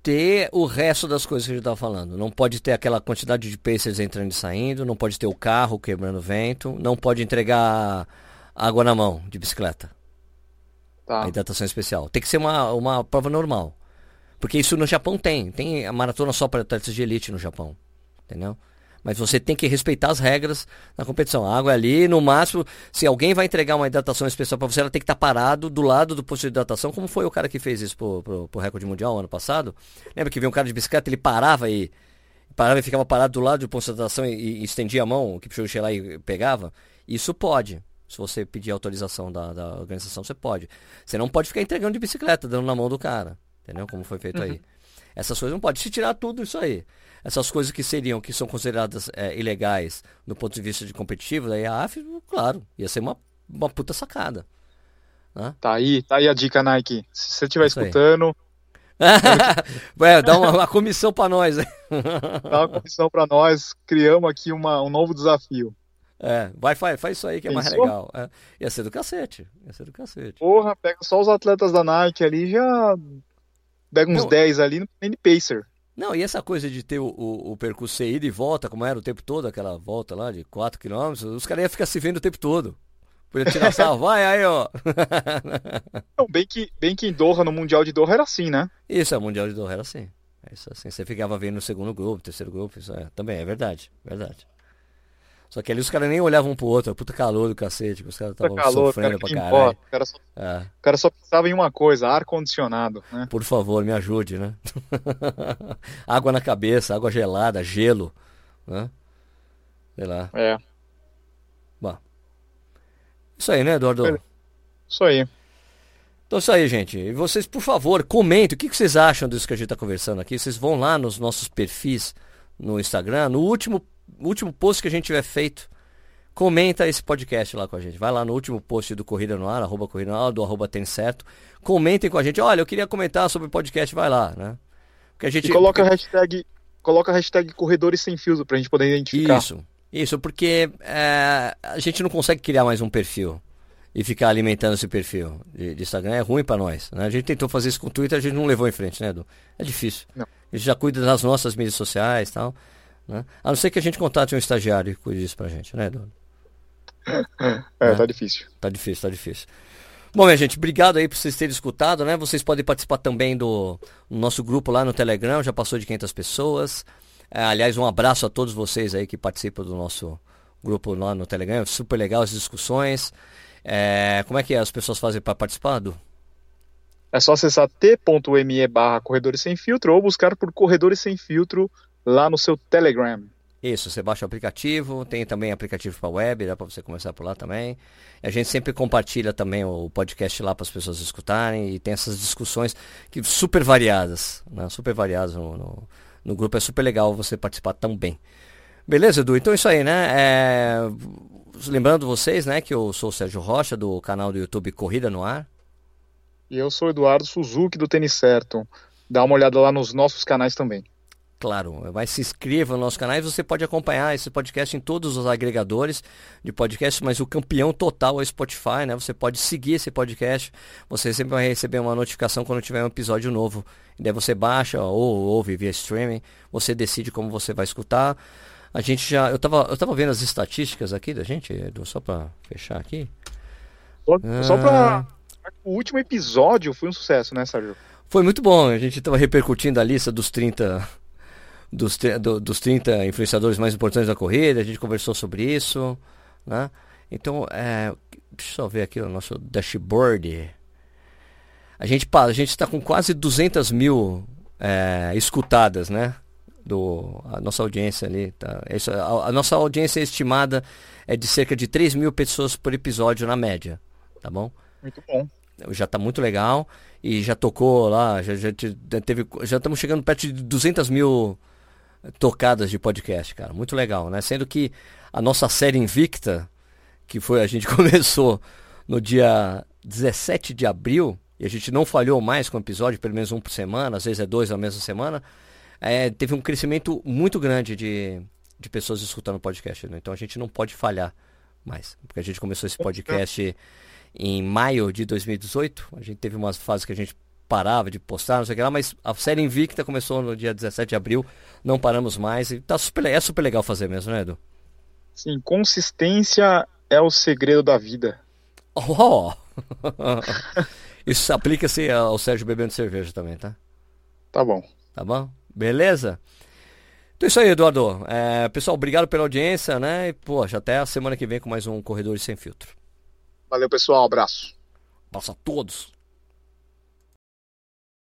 ter o resto das coisas que a gente estava falando. Não pode ter aquela quantidade de pacers entrando e saindo, não pode ter o carro quebrando vento, não pode entregar água na mão de bicicleta. Tá. A hidratação especial. Tem que ser uma, uma prova normal. Porque isso no Japão tem. Tem a maratona só para atletas de elite no Japão. Entendeu? Mas você tem que respeitar as regras da competição. A água é ali, no máximo, se alguém vai entregar uma hidratação especial para você, ela tem que estar tá parado do lado do posto de hidratação, como foi o cara que fez isso pro, pro, pro recorde mundial ano passado. Lembra que veio um cara de bicicleta, ele parava e parava e ficava parado do lado do posto de hidratação e, e estendia a mão, o que puxou lá e pegava? Isso pode. Se você pedir autorização da, da organização, você pode. Você não pode ficar entregando de bicicleta, dando na mão do cara. Entendeu? Como foi feito uhum. aí. Essas coisas não pode. Se tirar tudo isso aí essas coisas que seriam, que são consideradas é, ilegais do ponto de vista de competitivo, daí a AF, claro, ia ser uma, uma puta sacada. Né? Tá aí, tá aí a dica, Nike. Se você estiver escutando. *laughs* Ué, dá uma, uma comissão para nós. *laughs* dá uma comissão para nós. Criamos aqui uma, um novo desafio. É, vai, faz, faz isso aí que é mais legal. É, ia ser do cacete. Ia ser do cacete. Porra, pega só os atletas da Nike ali já. Pega uns Não, 10 ali no Pacer. Não, e essa coisa de ter o, o, o percurso ser ida e volta, como era o tempo todo, aquela volta lá de 4 km, os caras iam ficar se vendo o tempo todo. Podia tirar sarro, vai aí, ó. *laughs* Não, bem que, bem que em Doha, no Mundial de Doha, era assim, né? Isso, é, o Mundial de Doha era assim. É isso assim. Você ficava vendo o segundo grupo, terceiro grupo, isso é, também é verdade, verdade. Só que ali os caras nem olhavam um pro outro, puta calor do cacete, os caras estavam sofrendo cara pra caralho. O cara, só, é. o cara só pensava em uma coisa, ar-condicionado, né? Por favor, me ajude, né? *laughs* água na cabeça, água gelada, gelo, né? Sei lá. É. Bom. Isso aí, né, Eduardo? Isso aí. Então é isso aí, gente. E vocês, por favor, comentem o que vocês acham disso que a gente está conversando aqui. Vocês vão lá nos nossos perfis no Instagram. No último último post que a gente tiver feito, comenta esse podcast lá com a gente. Vai lá no último post do Corrida no Ar, arroba Corrida no Ar, do arroba tem certo. Comentem com a gente. Olha, eu queria comentar sobre o podcast, vai lá, né? Porque a gente... E coloca a hashtag, coloca a hashtag Corredores Sem Fios pra gente poder identificar. Isso, isso, porque é, a gente não consegue criar mais um perfil e ficar alimentando esse perfil de, de Instagram. É ruim para nós. Né? A gente tentou fazer isso com o Twitter, a gente não levou em frente, né, Edu? É difícil. Não. A gente já cuida das nossas mídias sociais e tal. Né? A não ser que a gente contate um estagiário e cuide disso pra gente, né, Eduardo? É, né? tá difícil. Tá difícil, tá difícil. Bom, minha gente, obrigado aí por vocês terem escutado, né? Vocês podem participar também do nosso grupo lá no Telegram, já passou de 500 pessoas. É, aliás, um abraço a todos vocês aí que participam do nosso grupo lá no Telegram. Super legal as discussões. É, como é que as pessoas fazem para participar, Du? É só acessar t.me barra Corredores Sem Filtro ou buscar por Corredores Sem Filtro lá no seu Telegram. Isso, você baixa o aplicativo, tem também aplicativo para web, dá para você começar por lá também. A gente sempre compartilha também o podcast lá para as pessoas escutarem e tem essas discussões que super variadas, né? super variadas no, no, no grupo. É super legal você participar também. Beleza, Edu? Então é isso aí, né? É... Lembrando vocês, né, que eu sou o Sérgio Rocha, do canal do YouTube Corrida no Ar. E eu sou o Eduardo Suzuki, do Tênis Certo. Dá uma olhada lá nos nossos canais também. Claro, vai se inscreva no nosso canal e você pode acompanhar esse podcast em todos os agregadores de podcast, mas o campeão total é o Spotify, né? Você pode seguir esse podcast, você sempre vai receber uma notificação quando tiver um episódio novo. E daí você baixa ou ouve via streaming, você decide como você vai escutar. A gente já. Eu tava, eu tava vendo as estatísticas aqui da gente, Edu, só pra fechar aqui. Só, ah. só pra. O último episódio foi um sucesso, né, Sérgio? Foi muito bom. A gente tava repercutindo a lista dos 30. Dos, do, dos 30 influenciadores mais importantes da corrida, a gente conversou sobre isso, né? Então, é, deixa eu só ver aqui o nosso dashboard. A gente a gente está com quase 200 mil é, escutadas, né? do a nossa audiência ali tá Isso, a, a, nossa audiência estimada é de cerca de 3 mil pessoas por episódio na média tá bom muito bom já tá muito legal e já tocou lá já, já teve já estamos chegando perto de 200 mil tocadas de podcast cara muito legal né sendo que a nossa série invicta que foi a gente *laughs* começou no dia 17 de abril e a gente não falhou mais com o episódio pelo menos um por semana às vezes é dois na mesma semana é, teve um crescimento muito grande de, de pessoas escutando o podcast. Né? Então a gente não pode falhar mais. Porque a gente começou esse podcast em maio de 2018. A gente teve umas fases que a gente parava de postar, não sei o que lá, mas a série Invicta começou no dia 17 de abril, não paramos mais e tá super, é super legal fazer mesmo, né, Edu? Sim, consistência é o segredo da vida. Oh! *laughs* Isso aplica-se ao Sérgio bebendo cerveja também, tá? Tá bom. Tá bom? Beleza? Então é isso aí, Eduardo. É, pessoal, obrigado pela audiência, né? E, poxa, até a semana que vem com mais um Corredores Sem Filtro. Valeu, pessoal. Abraço. Passa a todos.